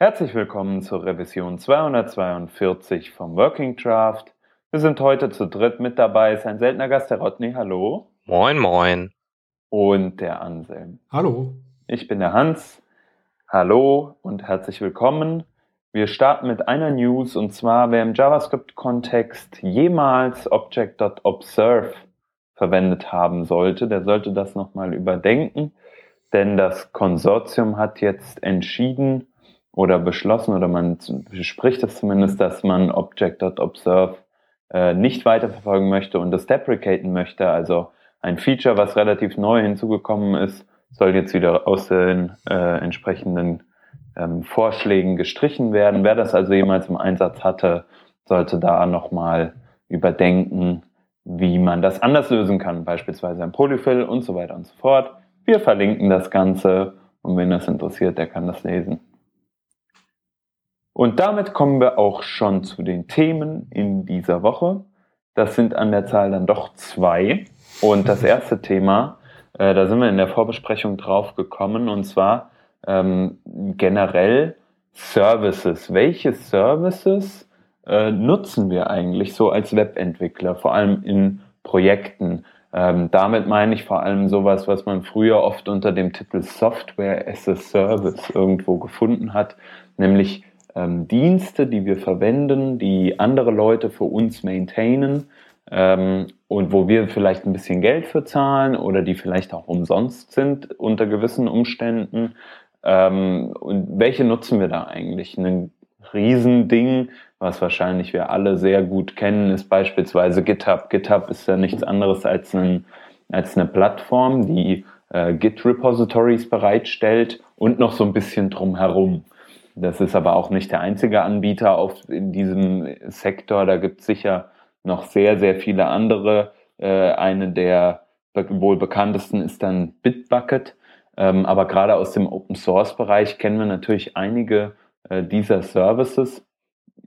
Herzlich willkommen zur Revision 242 vom Working Draft. Wir sind heute zu dritt mit dabei. Ist ein seltener Gast, der Rodney. Hallo. Moin, moin. Und der Anselm. Hallo. Ich bin der Hans. Hallo und herzlich willkommen. Wir starten mit einer News und zwar, wer im JavaScript-Kontext jemals Object.observe verwendet haben sollte, der sollte das nochmal überdenken, denn das Konsortium hat jetzt entschieden, oder beschlossen oder man bespricht es zumindest, dass man Object.observe äh, nicht weiterverfolgen möchte und das deprecaten möchte. Also ein Feature, was relativ neu hinzugekommen ist, soll jetzt wieder aus den äh, entsprechenden ähm, Vorschlägen gestrichen werden. Wer das also jemals im Einsatz hatte, sollte da nochmal überdenken, wie man das anders lösen kann, beispielsweise ein Polyfill und so weiter und so fort. Wir verlinken das Ganze und wen das interessiert, der kann das lesen. Und damit kommen wir auch schon zu den Themen in dieser Woche. Das sind an der Zahl dann doch zwei. Und das erste Thema, äh, da sind wir in der Vorbesprechung drauf gekommen, und zwar ähm, generell Services. Welche Services äh, nutzen wir eigentlich so als Webentwickler, vor allem in Projekten? Ähm, damit meine ich vor allem sowas, was man früher oft unter dem Titel Software as a Service irgendwo gefunden hat, nämlich ähm, Dienste, die wir verwenden, die andere Leute für uns maintainen ähm, und wo wir vielleicht ein bisschen Geld für zahlen oder die vielleicht auch umsonst sind unter gewissen Umständen. Ähm, und welche nutzen wir da eigentlich? Ein Riesending, was wahrscheinlich wir alle sehr gut kennen, ist beispielsweise GitHub. GitHub ist ja nichts anderes als, ein, als eine Plattform, die äh, Git-Repositories bereitstellt und noch so ein bisschen drumherum. Das ist aber auch nicht der einzige Anbieter auf, in diesem Sektor. Da gibt es sicher noch sehr, sehr viele andere. Äh, eine der wohl bekanntesten ist dann Bitbucket. Ähm, aber gerade aus dem Open Source Bereich kennen wir natürlich einige äh, dieser Services.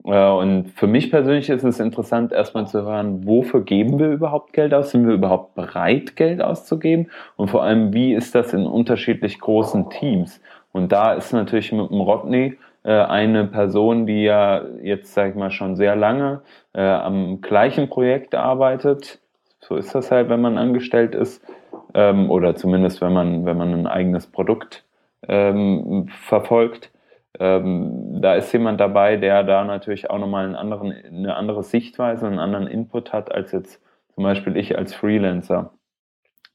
Äh, und für mich persönlich ist es interessant, erstmal zu hören, wofür geben wir überhaupt Geld aus? Sind wir überhaupt bereit, Geld auszugeben? Und vor allem, wie ist das in unterschiedlich großen Teams? Und da ist natürlich mit dem Rodney äh, eine Person, die ja jetzt, sag ich mal, schon sehr lange äh, am gleichen Projekt arbeitet. So ist das halt, wenn man angestellt ist. Ähm, oder zumindest, wenn man, wenn man ein eigenes Produkt ähm, verfolgt. Ähm, da ist jemand dabei, der da natürlich auch nochmal einen anderen, eine andere Sichtweise, einen anderen Input hat, als jetzt zum Beispiel ich als Freelancer.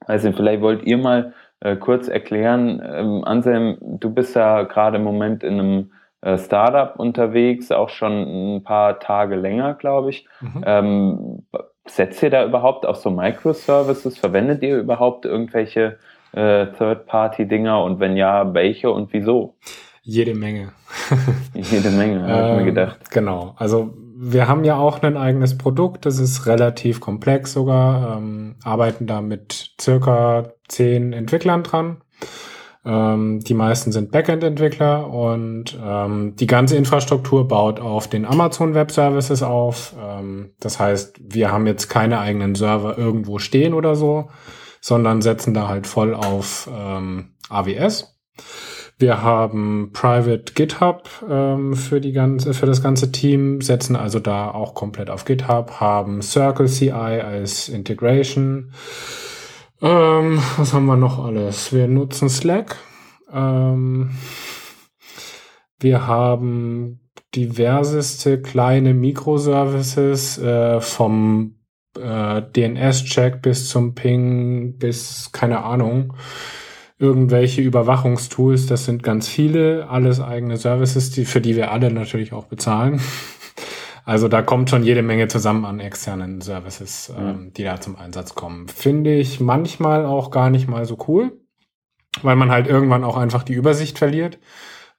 Also vielleicht wollt ihr mal äh, kurz erklären, ähm, Anselm, du bist ja gerade im Moment in einem äh, Startup unterwegs, auch schon ein paar Tage länger, glaube ich. Mhm. Ähm, setzt ihr da überhaupt auf so Microservices? Verwendet ihr überhaupt irgendwelche äh, Third-Party-Dinger und wenn ja, welche und wieso? Jede Menge. Jede Menge, habe ich mir ähm, gedacht. Genau. Also wir haben ja auch ein eigenes Produkt, das ist relativ komplex sogar, ähm, arbeiten da mit circa zehn Entwicklern dran. Ähm, die meisten sind Backend-Entwickler und ähm, die ganze Infrastruktur baut auf den Amazon Web Services auf. Ähm, das heißt, wir haben jetzt keine eigenen Server irgendwo stehen oder so, sondern setzen da halt voll auf ähm, AWS. Wir haben Private GitHub ähm, für die ganze, für das ganze Team, setzen also da auch komplett auf GitHub, haben Circle CI als Integration. Ähm, was haben wir noch alles? Wir nutzen Slack. Ähm, wir haben diverseste kleine Microservices äh, vom äh, DNS-Check bis zum Ping bis keine Ahnung irgendwelche Überwachungstools. Das sind ganz viele, alles eigene Services, die, für die wir alle natürlich auch bezahlen. Also da kommt schon jede Menge zusammen an externen Services, mhm. ähm, die da zum Einsatz kommen. Finde ich manchmal auch gar nicht mal so cool, weil man halt irgendwann auch einfach die Übersicht verliert,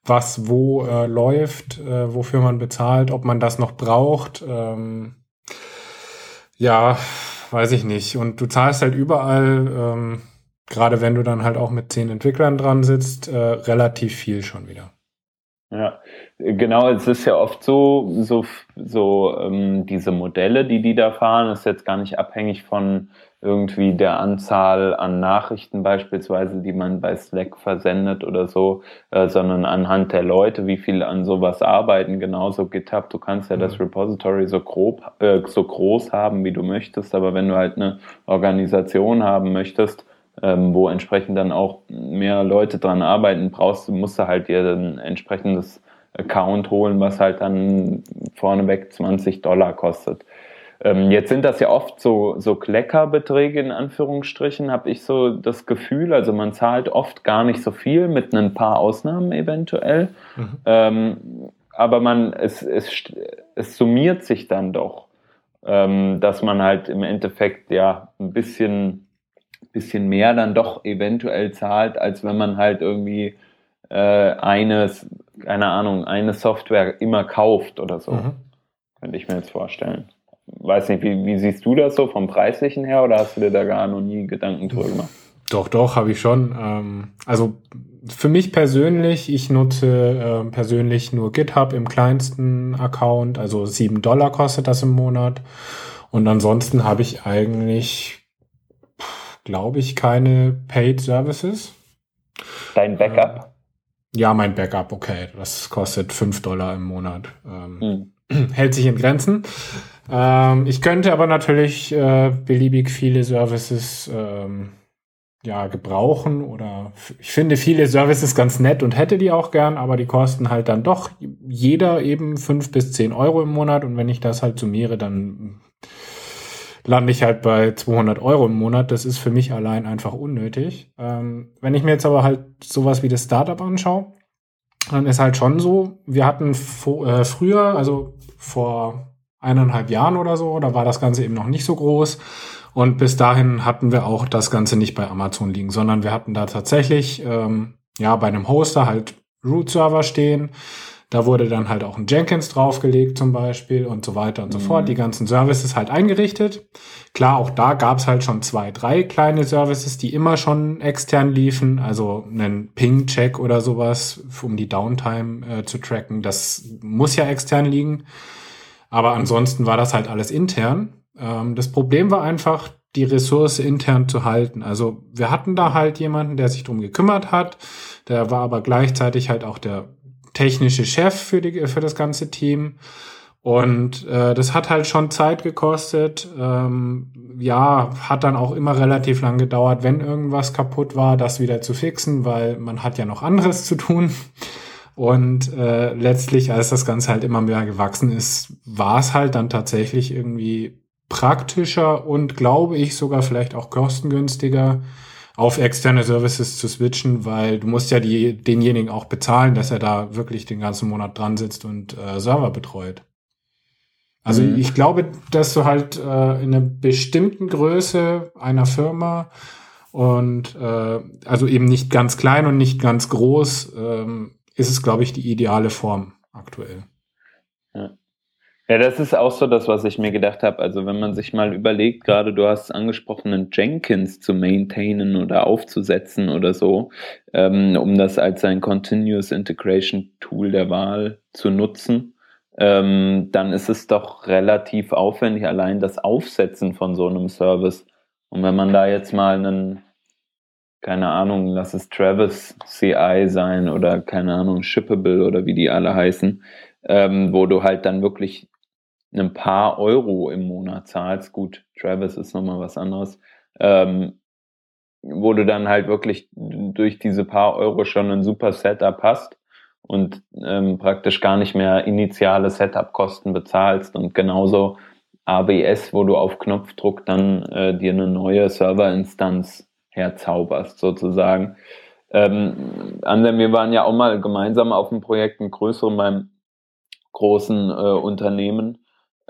was wo äh, läuft, äh, wofür man bezahlt, ob man das noch braucht. Ähm, ja, weiß ich nicht. Und du zahlst halt überall, ähm, gerade wenn du dann halt auch mit zehn Entwicklern dran sitzt, äh, relativ viel schon wieder. Ja, genau, es ist ja oft so, so, so ähm, diese Modelle, die die da fahren, ist jetzt gar nicht abhängig von irgendwie der Anzahl an Nachrichten beispielsweise, die man bei Slack versendet oder so, äh, sondern anhand der Leute, wie viele an sowas arbeiten. Genauso GitHub, du kannst ja mhm. das Repository so grob, äh, so groß haben, wie du möchtest, aber wenn du halt eine Organisation haben möchtest, ähm, wo entsprechend dann auch mehr Leute dran arbeiten, brauchst du, musst du halt dir ein entsprechendes Account holen, was halt dann vorneweg 20 Dollar kostet. Ähm, jetzt sind das ja oft so, so Kleckerbeträge in Anführungsstrichen, habe ich so das Gefühl. Also man zahlt oft gar nicht so viel, mit ein paar Ausnahmen eventuell. Mhm. Ähm, aber man, es, es, es summiert sich dann doch, ähm, dass man halt im Endeffekt ja ein bisschen bisschen mehr dann doch eventuell zahlt, als wenn man halt irgendwie äh, eines, keine Ahnung, eine Software immer kauft oder so. Mhm. Könnte ich mir jetzt vorstellen. Weiß nicht, wie, wie siehst du das so vom Preislichen her oder hast du dir da gar noch nie Gedanken drüber gemacht? Doch, doch, habe ich schon. Ähm, also für mich persönlich, ich nutze äh, persönlich nur GitHub im kleinsten Account, also sieben Dollar kostet das im Monat. Und ansonsten habe ich eigentlich glaube ich, keine Paid Services. Dein Backup? Äh, ja, mein Backup, okay. Das kostet 5 Dollar im Monat. Ähm, hm. Hält sich in Grenzen. Ähm, ich könnte aber natürlich äh, beliebig viele Services ähm, ja, gebrauchen oder ich finde viele Services ganz nett und hätte die auch gern, aber die kosten halt dann doch jeder eben 5 bis 10 Euro im Monat und wenn ich das halt summiere, dann lande ich halt bei 200 Euro im Monat. Das ist für mich allein einfach unnötig. Ähm, wenn ich mir jetzt aber halt sowas wie das Startup anschaue, dann ist halt schon so, wir hatten äh, früher, also vor eineinhalb Jahren oder so, da war das Ganze eben noch nicht so groß. Und bis dahin hatten wir auch das Ganze nicht bei Amazon liegen, sondern wir hatten da tatsächlich ähm, ja bei einem Hoster halt Root-Server stehen. Da wurde dann halt auch ein Jenkins draufgelegt zum Beispiel und so weiter und so mhm. fort. Die ganzen Services halt eingerichtet. Klar, auch da gab's halt schon zwei, drei kleine Services, die immer schon extern liefen. Also einen Ping-Check oder sowas, um die Downtime äh, zu tracken. Das muss ja extern liegen. Aber ansonsten war das halt alles intern. Ähm, das Problem war einfach, die Ressource intern zu halten. Also wir hatten da halt jemanden, der sich drum gekümmert hat. Der war aber gleichzeitig halt auch der technische Chef für, die, für das ganze Team. Und äh, das hat halt schon Zeit gekostet. Ähm, ja, hat dann auch immer relativ lang gedauert, wenn irgendwas kaputt war, das wieder zu fixen, weil man hat ja noch anderes zu tun. Und äh, letztlich, als das Ganze halt immer mehr gewachsen ist, war es halt dann tatsächlich irgendwie praktischer und glaube ich sogar vielleicht auch kostengünstiger, auf externe Services zu switchen, weil du musst ja die, denjenigen auch bezahlen, dass er da wirklich den ganzen Monat dran sitzt und äh, Server betreut. Also mhm. ich glaube, dass du halt äh, in einer bestimmten Größe einer Firma und äh, also eben nicht ganz klein und nicht ganz groß, ähm, ist es, glaube ich, die ideale Form aktuell. Ja. Ja, das ist auch so das, was ich mir gedacht habe. Also wenn man sich mal überlegt, gerade du hast angesprochen, einen Jenkins zu maintainen oder aufzusetzen oder so, ähm, um das als ein Continuous Integration Tool der Wahl zu nutzen, ähm, dann ist es doch relativ aufwendig, allein das Aufsetzen von so einem Service. Und wenn man da jetzt mal einen, keine Ahnung, lass es Travis CI sein oder keine Ahnung, Shippable oder wie die alle heißen, ähm, wo du halt dann wirklich ein paar Euro im Monat zahlst, gut, Travis ist nochmal was anderes, ähm, wo du dann halt wirklich durch diese paar Euro schon ein super Setup hast und ähm, praktisch gar nicht mehr initiale Setup-Kosten bezahlst und genauso ABS, wo du auf Knopfdruck dann äh, dir eine neue Serverinstanz herzauberst sozusagen. Ähm, Ansem, wir waren ja auch mal gemeinsam auf einem Projekt, ein größeren beim großen äh, Unternehmen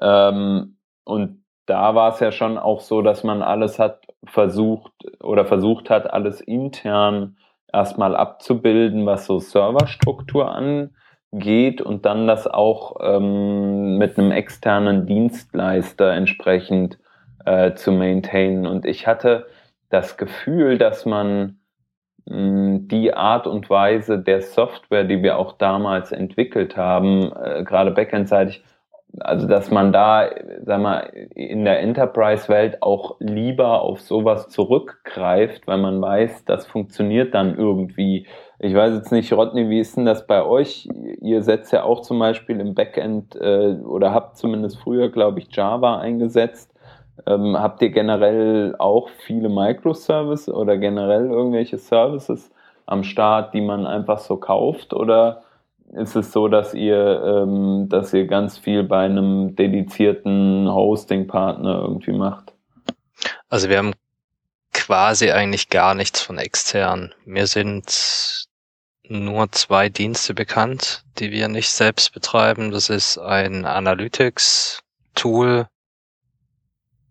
ähm, und da war es ja schon auch so, dass man alles hat versucht oder versucht hat, alles intern erstmal abzubilden, was so Serverstruktur angeht und dann das auch ähm, mit einem externen Dienstleister entsprechend äh, zu maintainen. Und ich hatte das Gefühl, dass man die Art und Weise der Software, die wir auch damals entwickelt haben, äh, gerade backendseitig, also dass man da, sag mal, in der Enterprise-Welt auch lieber auf sowas zurückgreift, weil man weiß, das funktioniert dann irgendwie. Ich weiß jetzt nicht, Rodney, wie ist denn das bei euch? Ihr setzt ja auch zum Beispiel im Backend äh, oder habt zumindest früher, glaube ich, Java eingesetzt. Ähm, habt ihr generell auch viele Microservices oder generell irgendwelche Services am Start, die man einfach so kauft? Oder ist es so, dass ihr, ähm, dass ihr ganz viel bei einem dedizierten Hosting-Partner irgendwie macht? Also wir haben quasi eigentlich gar nichts von extern. Mir sind nur zwei Dienste bekannt, die wir nicht selbst betreiben. Das ist ein Analytics-Tool,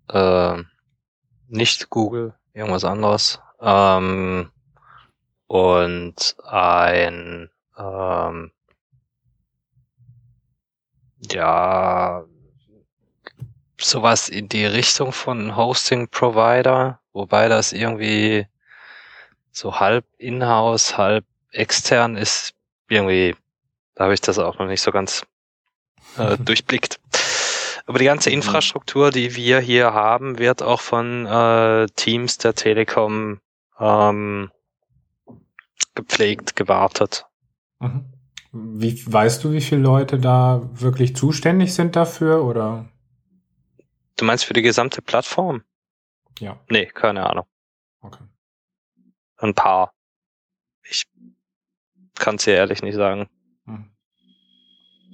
äh, nicht Google, irgendwas anderes. Ähm, und ein ähm, ja, sowas in die Richtung von Hosting Provider, wobei das irgendwie so halb in-house, halb extern ist. Irgendwie, da habe ich das auch noch nicht so ganz äh, durchblickt. Aber die ganze mhm. Infrastruktur, die wir hier haben, wird auch von äh, Teams der Telekom ähm, gepflegt, gewartet. Mhm. Wie weißt du, wie viele Leute da wirklich zuständig sind dafür oder? Du meinst für die gesamte Plattform? Ja. Nee, keine Ahnung. Okay. Ein paar. Ich kann es dir ehrlich nicht sagen. Hm.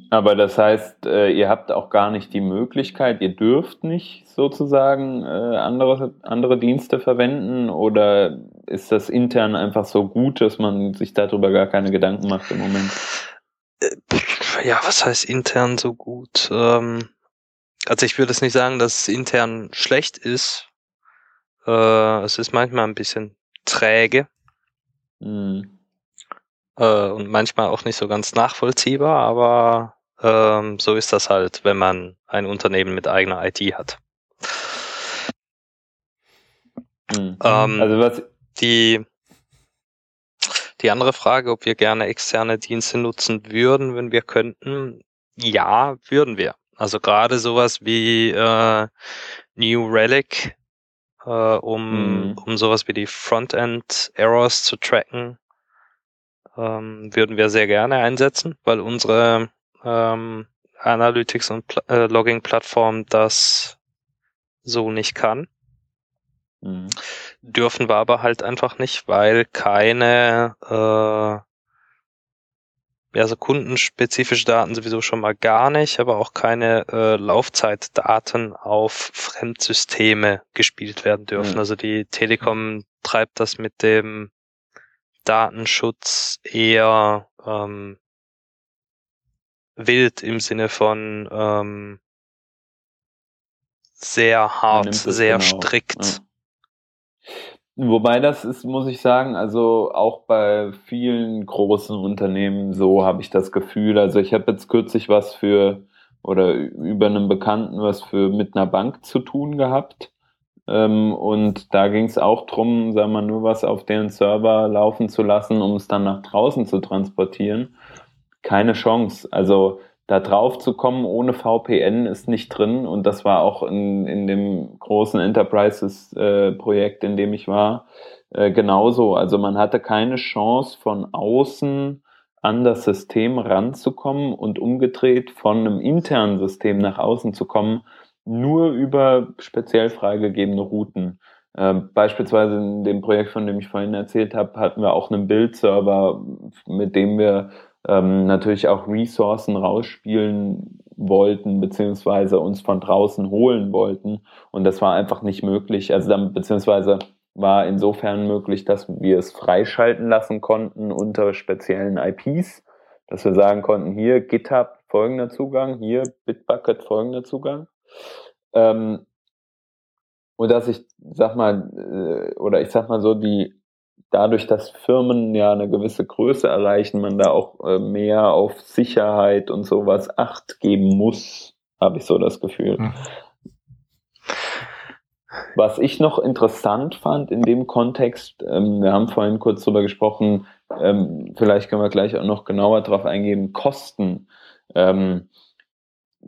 Aber das heißt, äh, ihr habt auch gar nicht die Möglichkeit, ihr dürft nicht sozusagen äh, andere, andere Dienste verwenden oder ist das intern einfach so gut, dass man sich darüber gar keine Gedanken macht im Moment? Äh, ja, was heißt intern so gut? Ähm, also ich würde es nicht sagen, dass es intern schlecht ist. Äh, es ist manchmal ein bisschen träge. Mhm. Äh, und manchmal auch nicht so ganz nachvollziehbar, aber ähm, so ist das halt, wenn man ein Unternehmen mit eigener IT hat. Mhm. Ähm, also was die die andere Frage, ob wir gerne externe Dienste nutzen würden, wenn wir könnten, ja, würden wir. Also gerade sowas wie äh, New Relic, äh, um, mhm. um sowas wie die Frontend Errors zu tracken, ähm, würden wir sehr gerne einsetzen, weil unsere ähm, Analytics und Pl äh, Logging Plattform das so nicht kann. Mhm. Dürfen wir aber halt einfach nicht, weil keine äh, ja, so kundenspezifische Daten sowieso schon mal gar nicht, aber auch keine äh, Laufzeitdaten auf Fremdsysteme gespielt werden dürfen. Mhm. Also die Telekom treibt das mit dem Datenschutz eher ähm, wild im Sinne von ähm, sehr hart, sehr genau. strikt. Ja. Wobei das ist, muss ich sagen, also auch bei vielen großen Unternehmen so habe ich das Gefühl. Also ich habe jetzt kürzlich was für oder über einen Bekannten was für mit einer Bank zu tun gehabt. Ähm, und da ging es auch drum, sagen wir nur was auf deren Server laufen zu lassen, um es dann nach draußen zu transportieren. Keine Chance. Also da drauf zu kommen ohne VPN ist nicht drin und das war auch in, in dem großen Enterprises-Projekt, äh, in dem ich war, äh, genauso. Also man hatte keine Chance von außen an das System ranzukommen und umgedreht von einem internen System nach außen zu kommen, nur über speziell freigegebene Routen. Äh, beispielsweise in dem Projekt, von dem ich vorhin erzählt habe, hatten wir auch einen Bildserver, mit dem wir ähm, natürlich auch Ressourcen rausspielen wollten, beziehungsweise uns von draußen holen wollten. Und das war einfach nicht möglich. Also dann, beziehungsweise war insofern möglich, dass wir es freischalten lassen konnten unter speziellen IPs, dass wir sagen konnten, hier GitHub folgender Zugang, hier Bitbucket folgender Zugang. Ähm, und dass ich sag mal, äh, oder ich sag mal so, die dadurch, dass Firmen ja eine gewisse Größe erreichen, man da auch äh, mehr auf Sicherheit und sowas Acht geben muss, habe ich so das Gefühl. Hm. Was ich noch interessant fand in dem Kontext, ähm, wir haben vorhin kurz drüber gesprochen, ähm, vielleicht können wir gleich auch noch genauer drauf eingehen, Kosten. Ähm,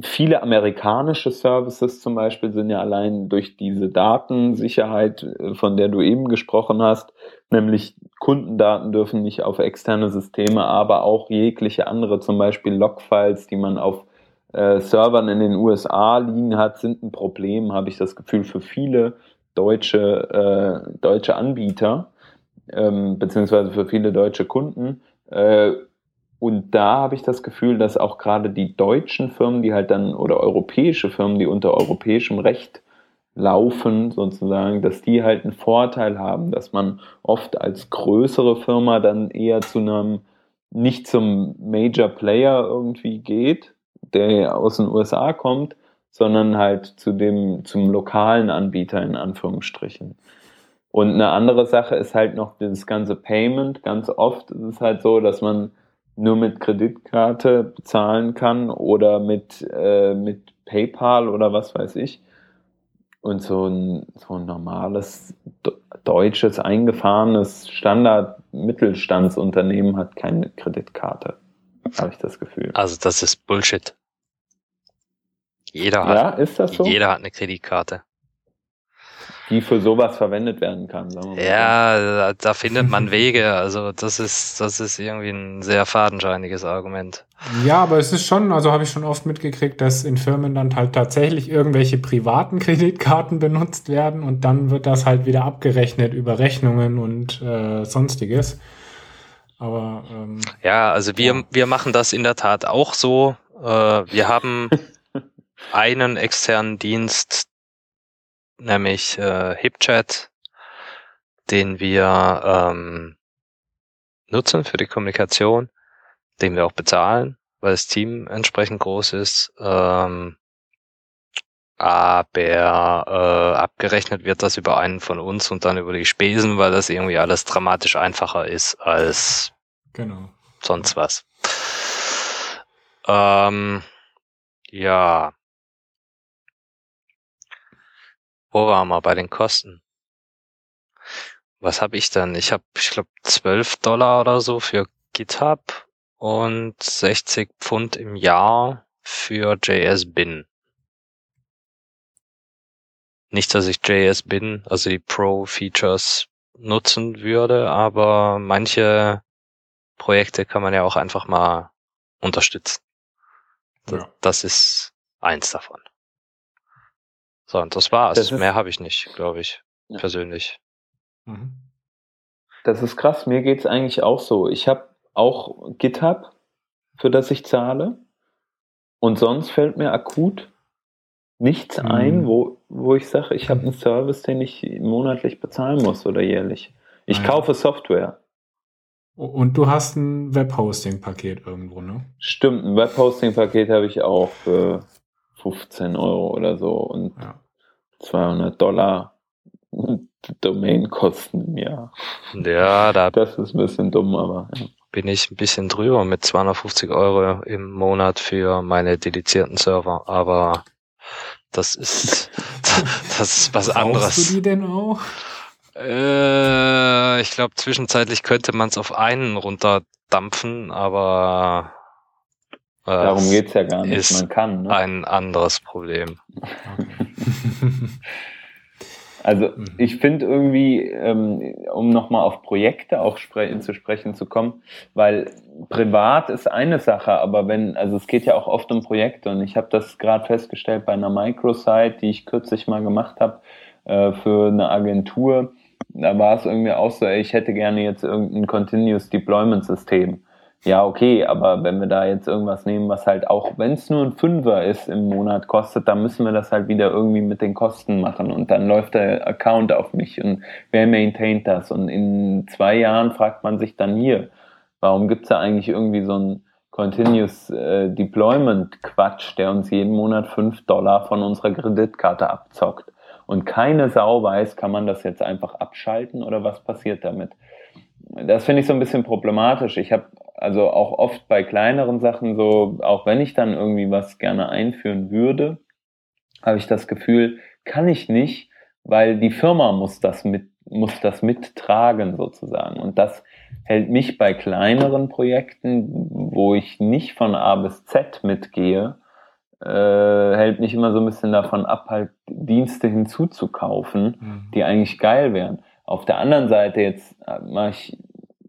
viele amerikanische Services zum Beispiel sind ja allein durch diese Datensicherheit, äh, von der du eben gesprochen hast, nämlich Kundendaten dürfen nicht auf externe Systeme, aber auch jegliche andere, zum Beispiel Logfiles, die man auf äh, Servern in den USA liegen hat, sind ein Problem, habe ich das Gefühl, für viele deutsche, äh, deutsche Anbieter, ähm, beziehungsweise für viele deutsche Kunden. Äh, und da habe ich das Gefühl, dass auch gerade die deutschen Firmen, die halt dann, oder europäische Firmen, die unter europäischem Recht laufen, sozusagen, dass die halt einen Vorteil haben, dass man oft als größere Firma dann eher zu einem, nicht zum Major Player irgendwie geht, der aus den USA kommt, sondern halt zu dem, zum lokalen Anbieter in Anführungsstrichen. Und eine andere Sache ist halt noch das ganze Payment. Ganz oft ist es halt so, dass man nur mit Kreditkarte bezahlen kann oder mit, äh, mit PayPal oder was weiß ich. Und so ein, so ein normales deutsches, eingefahrenes Standard-Mittelstandsunternehmen hat keine Kreditkarte habe ich das Gefühl. Also das ist Bullshit. Jeder hat, ja, ist das so? jeder hat eine Kreditkarte. Die für sowas verwendet werden kann. Sagen wir mal ja, da, da findet man Wege. Also das ist, das ist irgendwie ein sehr fadenscheiniges Argument. Ja, aber es ist schon, also habe ich schon oft mitgekriegt, dass in Firmen dann halt tatsächlich irgendwelche privaten Kreditkarten benutzt werden und dann wird das halt wieder abgerechnet über Rechnungen und äh, sonstiges. Aber ähm, ja, also wir, ja. wir machen das in der Tat auch so. Äh, wir haben einen externen Dienst, nämlich äh, HipChat, den wir ähm, nutzen für die Kommunikation, den wir auch bezahlen, weil das Team entsprechend groß ist. Ähm, aber äh, abgerechnet wird das über einen von uns und dann über die Spesen, weil das irgendwie alles dramatisch einfacher ist als genau. sonst was. Ähm, ja. Wir bei den Kosten? Was habe ich dann? Ich habe, ich glaube, 12 Dollar oder so für GitHub und 60 Pfund im Jahr für JS Bin. Nicht, dass ich JS bin, also die Pro-Features nutzen würde, aber manche Projekte kann man ja auch einfach mal unterstützen. Das, ja. das ist eins davon. So, und das war's. Das Mehr habe ich nicht, glaube ich, ja. persönlich. Mhm. Das ist krass. Mir geht's eigentlich auch so. Ich habe auch GitHub, für das ich zahle. Und sonst fällt mir akut nichts mhm. ein, wo, wo ich sage, ich habe einen Service, den ich monatlich bezahlen muss oder jährlich. Ich Nein. kaufe Software. Und du hast ein Webhosting-Paket irgendwo, ne? Stimmt, ein Webhosting-Paket habe ich auch für 15 Euro oder so und ja. 200 Dollar Domainkosten im Jahr. Ja, da das ist ein bisschen dumm, aber ja. bin ich ein bisschen drüber mit 250 Euro im Monat für meine dedizierten Server, aber das ist, das ist was anderes. Brauchst du die denn auch? Äh, ich glaube, zwischenzeitlich könnte man es auf einen runterdampfen, aber darum geht's ja gar nicht. Man kann. Ne? Ein anderes Problem. Also ich finde irgendwie, ähm, um nochmal auf Projekte auch spre zu sprechen zu kommen, weil privat ist eine Sache, aber wenn, also es geht ja auch oft um Projekte und ich habe das gerade festgestellt bei einer Microsite, die ich kürzlich mal gemacht habe äh, für eine Agentur, da war es irgendwie auch so, ey, ich hätte gerne jetzt irgendein Continuous Deployment System ja, okay, aber wenn wir da jetzt irgendwas nehmen, was halt auch, wenn es nur ein Fünfer ist im Monat kostet, dann müssen wir das halt wieder irgendwie mit den Kosten machen und dann läuft der Account auf mich und wer maintaint das? Und in zwei Jahren fragt man sich dann hier, warum gibt's da eigentlich irgendwie so ein Continuous äh, Deployment Quatsch, der uns jeden Monat fünf Dollar von unserer Kreditkarte abzockt? Und keine Sau weiß, kann man das jetzt einfach abschalten oder was passiert damit? Das finde ich so ein bisschen problematisch. Ich habe also auch oft bei kleineren Sachen so, auch wenn ich dann irgendwie was gerne einführen würde, habe ich das Gefühl, kann ich nicht, weil die Firma muss das mit, muss das mittragen sozusagen. Und das hält mich bei kleineren Projekten, wo ich nicht von A bis Z mitgehe, äh, hält mich immer so ein bisschen davon ab, halt Dienste hinzuzukaufen, mhm. die eigentlich geil wären. Auf der anderen Seite jetzt äh, mache ich,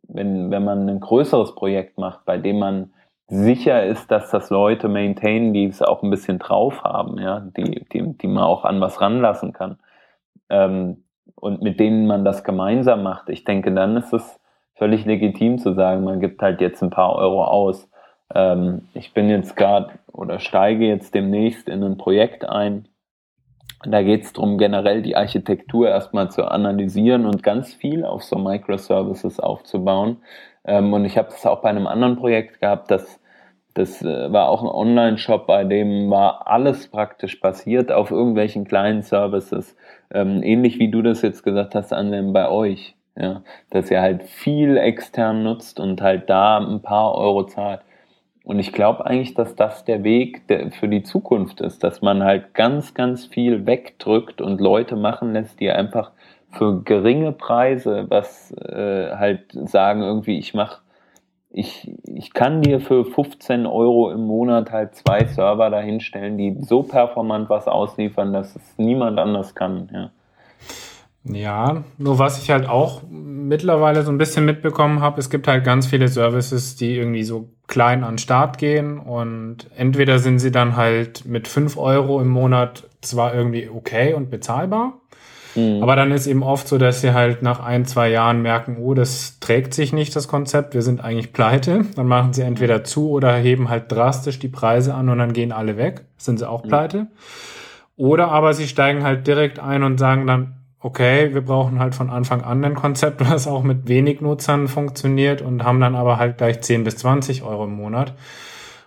wenn, wenn man ein größeres Projekt macht, bei dem man sicher ist, dass das Leute maintainen, die es auch ein bisschen drauf haben, ja, die, die, die man auch an was ranlassen kann. Ähm, und mit denen man das gemeinsam macht. Ich denke, dann ist es völlig legitim zu sagen, man gibt halt jetzt ein paar Euro aus. Ähm, ich bin jetzt gerade oder steige jetzt demnächst in ein Projekt ein. Da geht es darum, generell die Architektur erstmal zu analysieren und ganz viel auf so Microservices aufzubauen. Ähm, und ich habe das auch bei einem anderen Projekt gehabt, das, das äh, war auch ein Online-Shop, bei dem war alles praktisch basiert auf irgendwelchen kleinen Services. Ähm, ähnlich wie du das jetzt gesagt hast, an bei euch. Ja, dass ihr halt viel extern nutzt und halt da ein paar Euro zahlt. Und ich glaube eigentlich, dass das der Weg für die Zukunft ist, dass man halt ganz, ganz viel wegdrückt und Leute machen lässt, die einfach für geringe Preise was äh, halt sagen, irgendwie, ich mach, ich, ich kann dir für 15 Euro im Monat halt zwei Server dahinstellen, die so performant was ausliefern, dass es niemand anders kann, ja. Ja, nur was ich halt auch mittlerweile so ein bisschen mitbekommen habe, es gibt halt ganz viele Services, die irgendwie so klein an Start gehen und entweder sind sie dann halt mit fünf Euro im Monat zwar irgendwie okay und bezahlbar, Mhm. Aber dann ist eben oft so, dass sie halt nach ein, zwei Jahren merken, oh, das trägt sich nicht, das Konzept, wir sind eigentlich pleite. Dann machen sie entweder zu oder heben halt drastisch die Preise an und dann gehen alle weg. Sind sie auch mhm. pleite. Oder aber sie steigen halt direkt ein und sagen dann, okay, wir brauchen halt von Anfang an ein Konzept, was auch mit wenig Nutzern funktioniert und haben dann aber halt gleich 10 bis 20 Euro im Monat.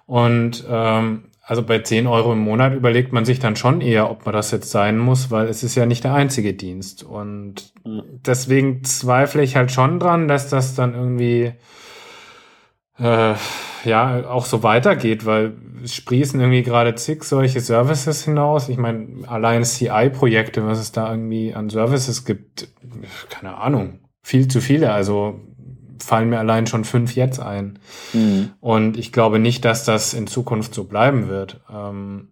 Und ähm, also bei 10 Euro im Monat überlegt man sich dann schon eher, ob man das jetzt sein muss, weil es ist ja nicht der einzige Dienst. Und deswegen zweifle ich halt schon dran, dass das dann irgendwie äh, ja auch so weitergeht, weil es sprießen irgendwie gerade zig solche Services hinaus. Ich meine, allein CI-Projekte, was es da irgendwie an Services gibt, keine Ahnung, viel zu viele. Also fallen mir allein schon fünf jetzt ein. Mhm. Und ich glaube nicht, dass das in Zukunft so bleiben wird. Ähm,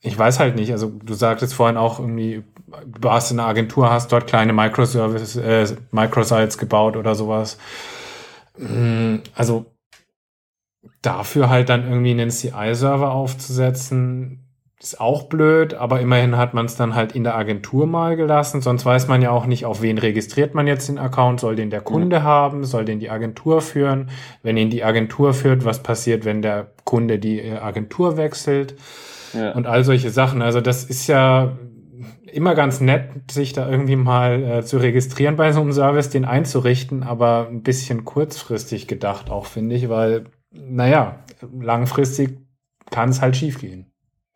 ich weiß halt nicht, also du sagtest vorhin auch irgendwie, du hast eine Agentur, hast dort kleine Microservices, äh, Microsites gebaut oder sowas. Mm, also dafür halt dann irgendwie einen CI-Server aufzusetzen, ist auch blöd, aber immerhin hat man es dann halt in der Agentur mal gelassen. Sonst weiß man ja auch nicht, auf wen registriert man jetzt den Account. Soll den der Kunde mhm. haben? Soll den die Agentur führen? Wenn ihn die Agentur führt, was passiert, wenn der Kunde die äh, Agentur wechselt? Ja. Und all solche Sachen. Also das ist ja immer ganz nett, sich da irgendwie mal äh, zu registrieren bei so einem Service, den einzurichten, aber ein bisschen kurzfristig gedacht auch, finde ich, weil, naja, langfristig kann es halt schiefgehen.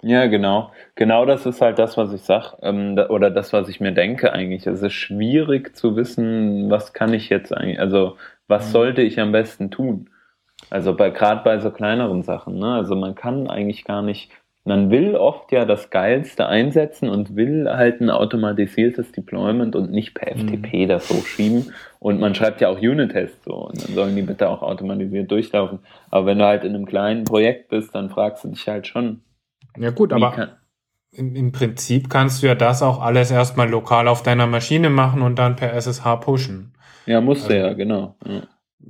Ja, genau. Genau das ist halt das, was ich sag, ähm, oder das, was ich mir denke eigentlich. Es ist schwierig zu wissen, was kann ich jetzt eigentlich, also was mhm. sollte ich am besten tun? Also bei gerade bei so kleineren Sachen, ne? Also man kann eigentlich gar nicht, man will oft ja das Geilste einsetzen und will halt ein automatisiertes Deployment und nicht per FTP mhm. das hochschieben. Und man schreibt ja auch Unit-Tests so und dann sollen die bitte auch automatisiert durchlaufen. Aber wenn du halt in einem kleinen Projekt bist, dann fragst du dich halt schon, ja gut, aber im, im, Prinzip kannst du ja das auch alles erstmal lokal auf deiner Maschine machen und dann per SSH pushen. Ja, musst also, du ja, genau. Ja.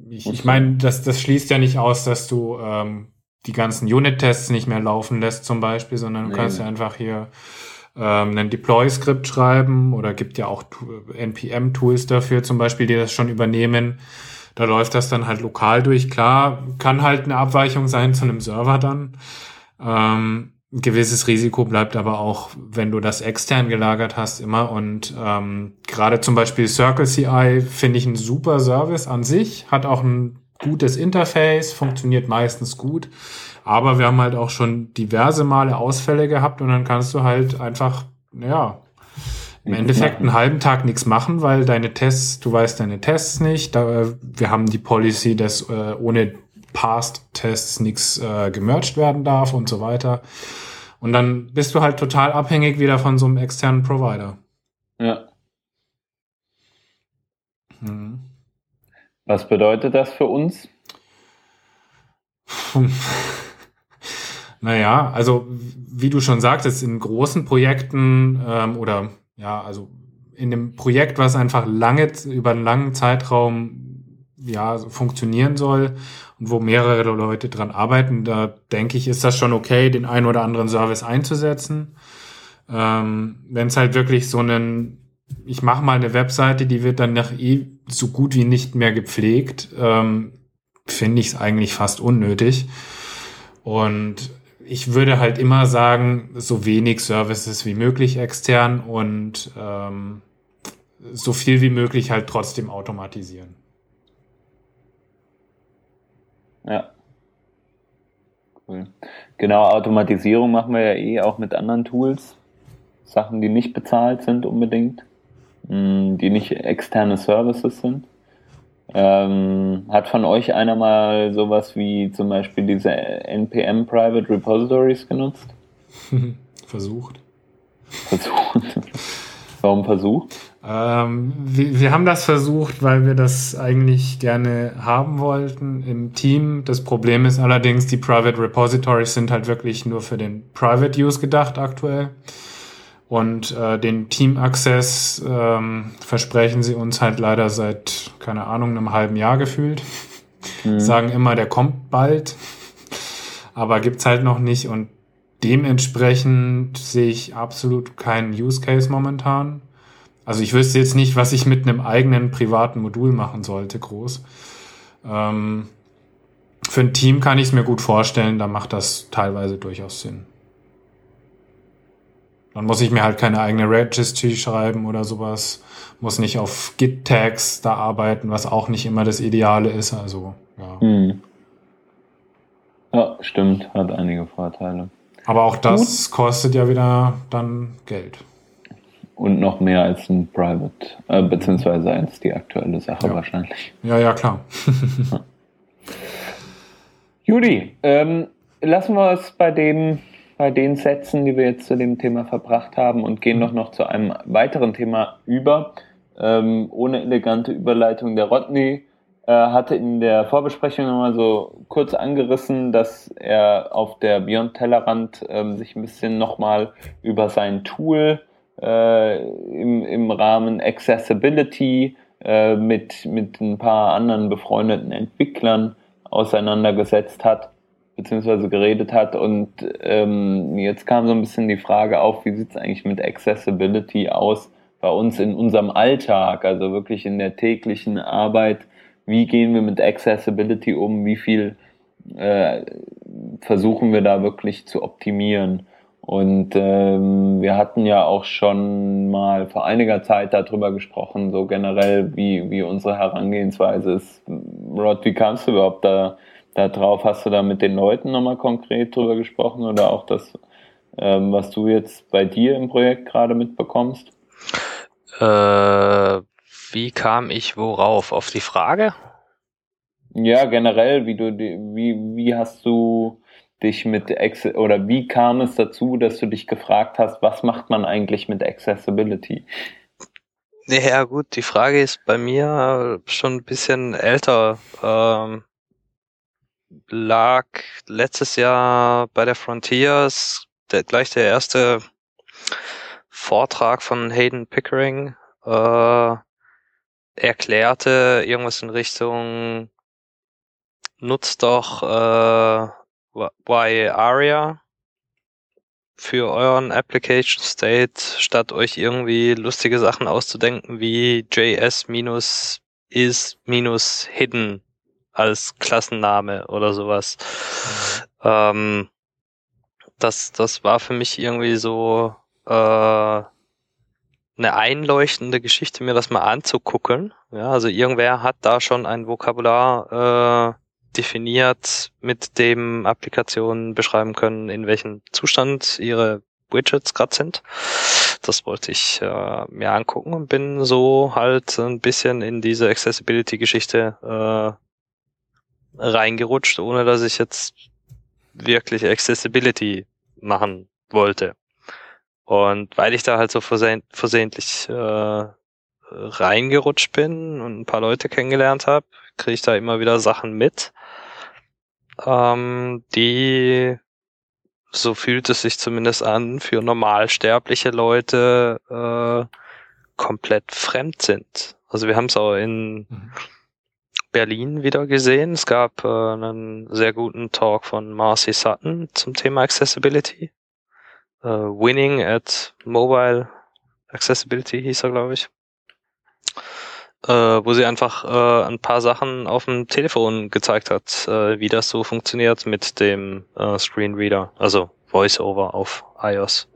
Ich, ich meine, das, das schließt ja nicht aus, dass du ähm, die ganzen Unit-Tests nicht mehr laufen lässt zum Beispiel, sondern du nee, kannst ja einfach hier ähm, ein Deploy-Skript schreiben oder gibt ja auch NPM-Tools dafür zum Beispiel, die das schon übernehmen. Da läuft das dann halt lokal durch. Klar, kann halt eine Abweichung sein zu einem Server dann. Ähm, ein gewisses Risiko bleibt aber auch, wenn du das extern gelagert hast, immer. Und ähm, gerade zum Beispiel Circle CI finde ich ein super Service an sich, hat auch ein gutes Interface, funktioniert meistens gut. Aber wir haben halt auch schon diverse Male Ausfälle gehabt und dann kannst du halt einfach, ja, im Endeffekt einen halben Tag nichts machen, weil deine Tests, du weißt deine Tests nicht. Da, wir haben die Policy, dass äh, ohne Past-Tests nichts äh, gemerged werden darf und so weiter. Und dann bist du halt total abhängig wieder von so einem externen Provider. Ja. Mhm. Was bedeutet das für uns? naja, also wie du schon sagtest, in großen Projekten ähm, oder ja, also in dem Projekt, was einfach lange über einen langen Zeitraum ja funktionieren soll und wo mehrere Leute dran arbeiten, da denke ich, ist das schon okay, den einen oder anderen Service einzusetzen. Ähm, Wenn es halt wirklich so einen, ich mache mal eine Webseite, die wird dann nach eh so gut wie nicht mehr gepflegt, ähm, finde ich es eigentlich fast unnötig. Und ich würde halt immer sagen, so wenig Services wie möglich extern und ähm, so viel wie möglich halt trotzdem automatisieren. Ja. Cool. Genau, Automatisierung machen wir ja eh auch mit anderen Tools. Sachen, die nicht bezahlt sind unbedingt, die nicht externe Services sind. Ähm, hat von euch einer mal sowas wie zum Beispiel diese NPM Private Repositories genutzt? Versucht. Versucht. Warum versucht? Ähm, wir, wir, haben das versucht, weil wir das eigentlich gerne haben wollten im Team. Das Problem ist allerdings, die Private Repositories sind halt wirklich nur für den Private Use gedacht aktuell. Und äh, den Team Access ähm, versprechen sie uns halt leider seit, keine Ahnung, einem halben Jahr gefühlt. Mhm. Sagen immer, der kommt bald, aber gibt's halt noch nicht. Und dementsprechend sehe ich absolut keinen Use Case momentan. Also ich wüsste jetzt nicht, was ich mit einem eigenen privaten Modul machen sollte, groß. Ähm, für ein Team kann ich es mir gut vorstellen, da macht das teilweise durchaus Sinn. Dann muss ich mir halt keine eigene Registry schreiben oder sowas. Muss nicht auf Git-Tags da arbeiten, was auch nicht immer das Ideale ist. Also, ja. Hm. Ja, stimmt. Hat einige Vorteile. Aber auch das Gut. kostet ja wieder dann Geld. Und noch mehr als ein Private, äh, beziehungsweise als die aktuelle Sache ja. wahrscheinlich. Ja, ja, klar. Judy, ähm, lassen wir es bei dem bei den Sätzen, die wir jetzt zu dem Thema verbracht haben und gehen doch noch zu einem weiteren Thema über. Ähm, ohne elegante Überleitung. Der Rodney äh, hatte in der Vorbesprechung nochmal so kurz angerissen, dass er auf der Beyond Tellerrand ähm, sich ein bisschen nochmal über sein Tool äh, im, im Rahmen Accessibility äh, mit, mit ein paar anderen befreundeten Entwicklern auseinandergesetzt hat beziehungsweise geredet hat. Und ähm, jetzt kam so ein bisschen die Frage auf, wie sieht es eigentlich mit Accessibility aus bei uns in unserem Alltag, also wirklich in der täglichen Arbeit. Wie gehen wir mit Accessibility um? Wie viel äh, versuchen wir da wirklich zu optimieren? Und ähm, wir hatten ja auch schon mal vor einiger Zeit darüber gesprochen, so generell, wie, wie unsere Herangehensweise ist. Rod, wie kamst du überhaupt da darauf hast du da mit den Leuten nochmal konkret drüber gesprochen oder auch das, ähm, was du jetzt bei dir im Projekt gerade mitbekommst? Äh, wie kam ich worauf? Auf die Frage? Ja, generell, wie du, wie, wie hast du dich mit Ex oder wie kam es dazu, dass du dich gefragt hast, was macht man eigentlich mit Accessibility? Ja, gut, die Frage ist bei mir schon ein bisschen älter. Ähm, lag letztes Jahr bei der Frontiers der, gleich der erste Vortrag von Hayden Pickering äh, erklärte irgendwas in Richtung nutzt doch äh, Y Aria für euren Application State, statt euch irgendwie lustige Sachen auszudenken wie JS als Klassenname oder sowas. Mhm. Ähm, das, das war für mich irgendwie so äh, eine einleuchtende Geschichte, mir das mal anzugucken. Ja, also irgendwer hat da schon ein Vokabular äh, definiert, mit dem Applikationen beschreiben können, in welchem Zustand ihre Widgets gerade sind. Das wollte ich äh, mir angucken und bin so halt ein bisschen in diese Accessibility-Geschichte äh, reingerutscht, ohne dass ich jetzt wirklich Accessibility machen wollte. Und weil ich da halt so verseh versehentlich äh, reingerutscht bin und ein paar Leute kennengelernt habe, kriege ich da immer wieder Sachen mit, ähm, die so fühlt es sich zumindest an, für normalsterbliche Leute äh, komplett fremd sind. Also wir haben es auch in mhm. Berlin wieder gesehen. Es gab äh, einen sehr guten Talk von Marcy Sutton zum Thema Accessibility. Äh, Winning at Mobile Accessibility hieß er, glaube ich äh, wo sie einfach äh, ein paar Sachen auf dem Telefon gezeigt hat, äh, wie das so funktioniert mit dem äh, Screenreader, also VoiceOver auf iOS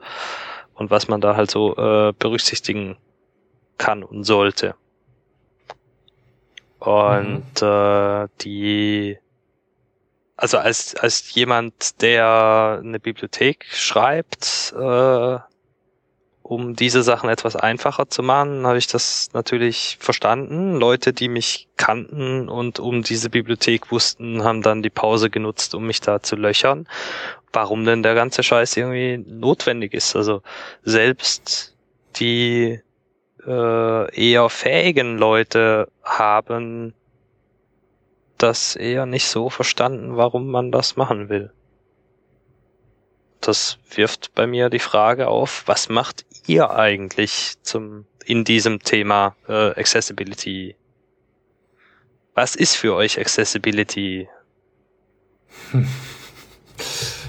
und was man da halt so äh, berücksichtigen kann und sollte. Und mhm. äh, die also als als jemand, der eine Bibliothek schreibt, äh, um diese Sachen etwas einfacher zu machen, habe ich das natürlich verstanden. Leute, die mich kannten und um diese Bibliothek wussten, haben dann die Pause genutzt, um mich da zu löchern. Warum denn der ganze Scheiß irgendwie notwendig ist. Also selbst die äh, eher fähigen Leute haben das eher nicht so verstanden, warum man das machen will das wirft bei mir die Frage auf, was macht ihr eigentlich zum, in diesem Thema äh, Accessibility? Was ist für euch Accessibility?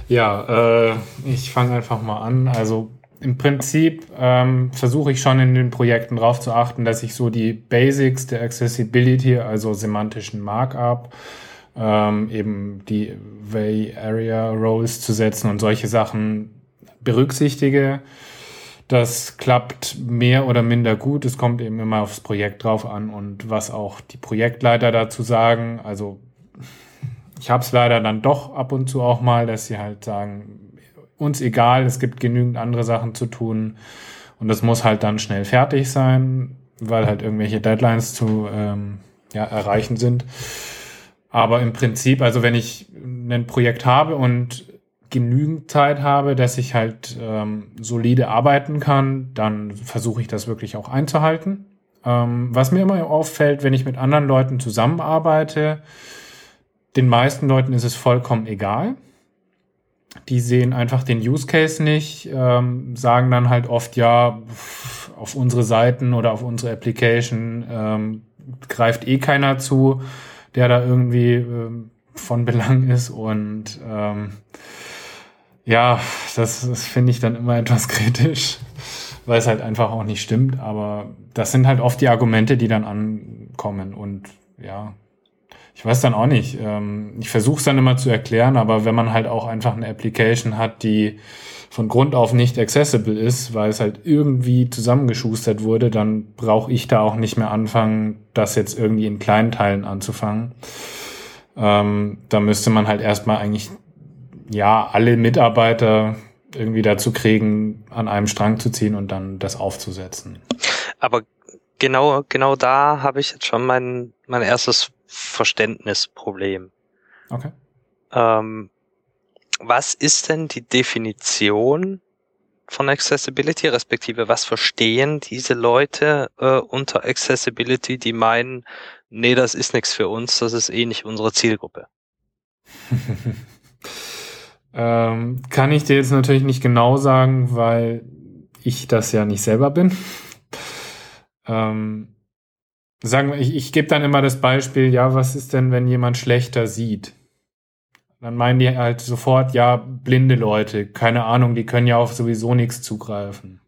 Ja, äh, ich fange einfach mal an. Also im Prinzip ähm, versuche ich schon in den Projekten darauf zu achten, dass ich so die Basics der Accessibility, also semantischen Markup, ähm, eben die Way Area Roles zu setzen und solche Sachen berücksichtige. Das klappt mehr oder minder gut. Es kommt eben immer aufs Projekt drauf an und was auch die Projektleiter dazu sagen. Also ich habe es leider dann doch ab und zu auch mal, dass sie halt sagen, uns egal, es gibt genügend andere Sachen zu tun und das muss halt dann schnell fertig sein, weil halt irgendwelche Deadlines zu ähm, ja, erreichen sind. Aber im Prinzip, also wenn ich ein Projekt habe und genügend Zeit habe, dass ich halt ähm, solide arbeiten kann, dann versuche ich das wirklich auch einzuhalten. Ähm, was mir immer auffällt, wenn ich mit anderen Leuten zusammenarbeite, den meisten Leuten ist es vollkommen egal. Die sehen einfach den Use Case nicht, ähm, sagen dann halt oft, ja, auf unsere Seiten oder auf unsere Application ähm, greift eh keiner zu der da irgendwie ähm, von Belang ist. Und ähm, ja, das, das finde ich dann immer etwas kritisch, weil es halt einfach auch nicht stimmt. Aber das sind halt oft die Argumente, die dann ankommen. Und ja, ich weiß dann auch nicht. Ähm, ich versuche es dann immer zu erklären, aber wenn man halt auch einfach eine Application hat, die von Grund auf nicht accessible ist, weil es halt irgendwie zusammengeschustert wurde, dann brauche ich da auch nicht mehr anfangen, das jetzt irgendwie in kleinen Teilen anzufangen. Ähm, da müsste man halt erstmal eigentlich, ja, alle Mitarbeiter irgendwie dazu kriegen, an einem Strang zu ziehen und dann das aufzusetzen. Aber genau, genau da habe ich jetzt schon mein, mein erstes Verständnisproblem. Okay. Ähm, was ist denn die Definition von Accessibility, respektive was verstehen diese Leute äh, unter Accessibility, die meinen, nee, das ist nichts für uns, das ist eh nicht unsere Zielgruppe? ähm, kann ich dir jetzt natürlich nicht genau sagen, weil ich das ja nicht selber bin. ähm, sagen wir, ich, ich gebe dann immer das Beispiel, ja, was ist denn, wenn jemand schlechter sieht? Dann meinen die halt sofort, ja, blinde Leute, keine Ahnung, die können ja auf sowieso nichts zugreifen.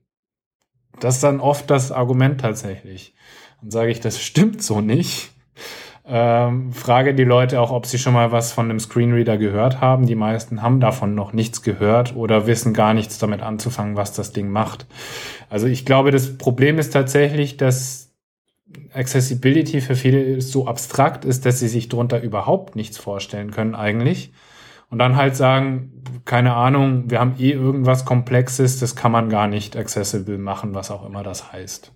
Das ist dann oft das Argument tatsächlich. Dann sage ich, das stimmt so nicht. Ähm, frage die Leute auch, ob sie schon mal was von einem Screenreader gehört haben. Die meisten haben davon noch nichts gehört oder wissen gar nichts damit anzufangen, was das Ding macht. Also ich glaube, das Problem ist tatsächlich, dass Accessibility für viele so abstrakt ist, dass sie sich darunter überhaupt nichts vorstellen können eigentlich. Und dann halt sagen, keine Ahnung, wir haben eh irgendwas Komplexes, das kann man gar nicht accessible machen, was auch immer das heißt.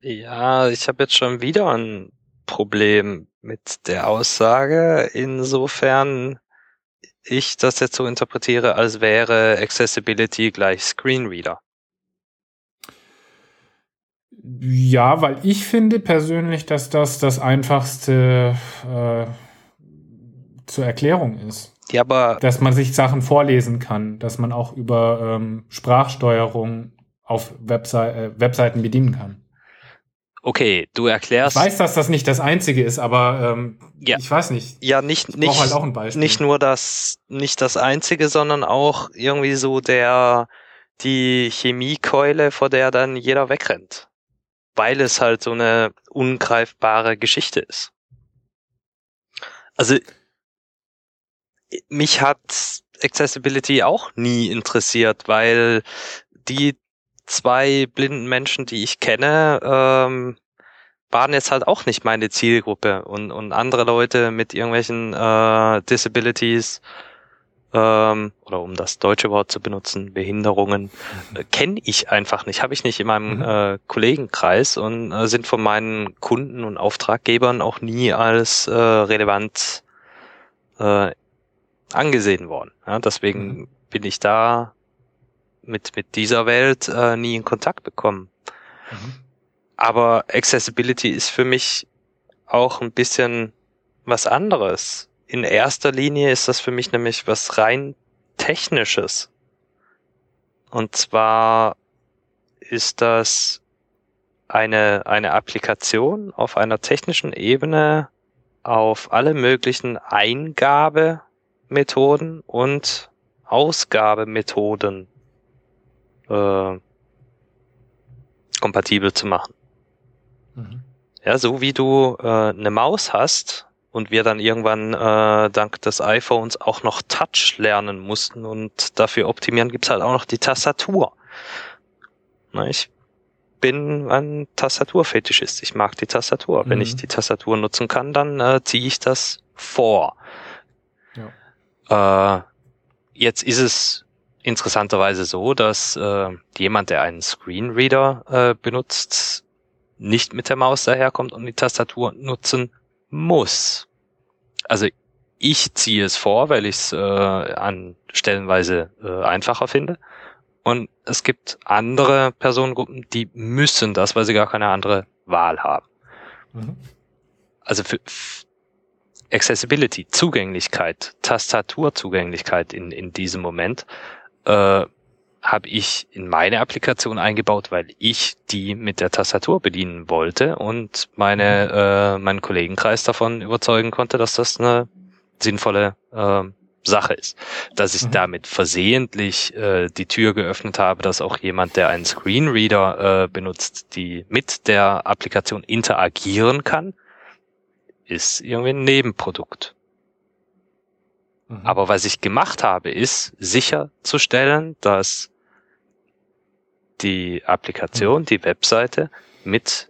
Ja, ich habe jetzt schon wieder ein Problem mit der Aussage. Insofern, ich das jetzt so interpretiere, als wäre Accessibility gleich Screenreader. Ja, weil ich finde persönlich, dass das das einfachste äh, zur Erklärung ist. Ja, aber dass man sich Sachen vorlesen kann, dass man auch über ähm, Sprachsteuerung auf Website, äh, Webseiten bedienen kann. Okay, du erklärst. Ich weiß, dass das nicht das einzige ist, aber ähm, ja. ich weiß nicht. Ja, nicht nicht halt auch ein Beispiel. nicht nur das nicht das einzige, sondern auch irgendwie so der die Chemiekeule, vor der dann jeder wegrennt, weil es halt so eine ungreifbare Geschichte ist. Also mich hat Accessibility auch nie interessiert, weil die zwei blinden Menschen, die ich kenne, ähm, waren jetzt halt auch nicht meine Zielgruppe und, und andere Leute mit irgendwelchen äh, Disabilities ähm, oder um das deutsche Wort zu benutzen, Behinderungen, mhm. äh, kenne ich einfach nicht, habe ich nicht in meinem mhm. äh, Kollegenkreis und äh, sind von meinen Kunden und Auftraggebern auch nie als äh, relevant äh, angesehen worden. Ja, deswegen mhm. bin ich da mit, mit dieser Welt äh, nie in Kontakt bekommen. Mhm. Aber Accessibility ist für mich auch ein bisschen was anderes. In erster Linie ist das für mich nämlich was rein technisches. Und zwar ist das eine, eine Applikation auf einer technischen Ebene auf alle möglichen Eingabemethoden und Ausgabemethoden äh, kompatibel zu machen. Mhm. Ja, so wie du äh, eine Maus hast und wir dann irgendwann äh, dank des iPhones auch noch Touch lernen mussten und dafür optimieren, gibt's halt auch noch die Tastatur. Na, ich bin ein Tastaturfetischist. Ich mag die Tastatur. Mhm. Wenn ich die Tastatur nutzen kann, dann äh, ziehe ich das vor. Ja. Äh, jetzt ist es interessanterweise so, dass äh, jemand, der einen Screenreader äh, benutzt, nicht mit der Maus daherkommt und die Tastatur nutzen muss. Also ich ziehe es vor, weil ich es äh, an stellenweise äh, einfacher finde. Und es gibt andere Personengruppen, die müssen das, weil sie gar keine andere Wahl haben. Mhm. Also für Accessibility, Zugänglichkeit, Tastaturzugänglichkeit in, in diesem Moment äh, habe ich in meine Applikation eingebaut, weil ich die mit der Tastatur bedienen wollte und meine äh, meinen Kollegenkreis davon überzeugen konnte, dass das eine sinnvolle äh, Sache ist. Dass ich mhm. damit versehentlich äh, die Tür geöffnet habe, dass auch jemand, der einen Screenreader äh, benutzt, die mit der Applikation interagieren kann, ist irgendwie ein Nebenprodukt. Mhm. Aber was ich gemacht habe, ist sicherzustellen, dass die Applikation, mhm. die Webseite mit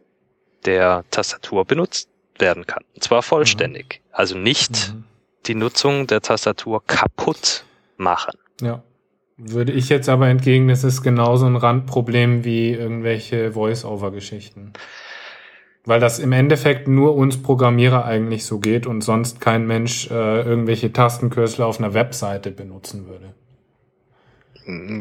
der Tastatur benutzt werden kann. Und zwar vollständig. Mhm. Also nicht mhm. die Nutzung der Tastatur kaputt machen. Ja. Würde ich jetzt aber entgegen, es ist genauso ein Randproblem wie irgendwelche Voice-Over-Geschichten. Weil das im Endeffekt nur uns Programmierer eigentlich so geht und sonst kein Mensch äh, irgendwelche Tastenkürzel auf einer Webseite benutzen würde.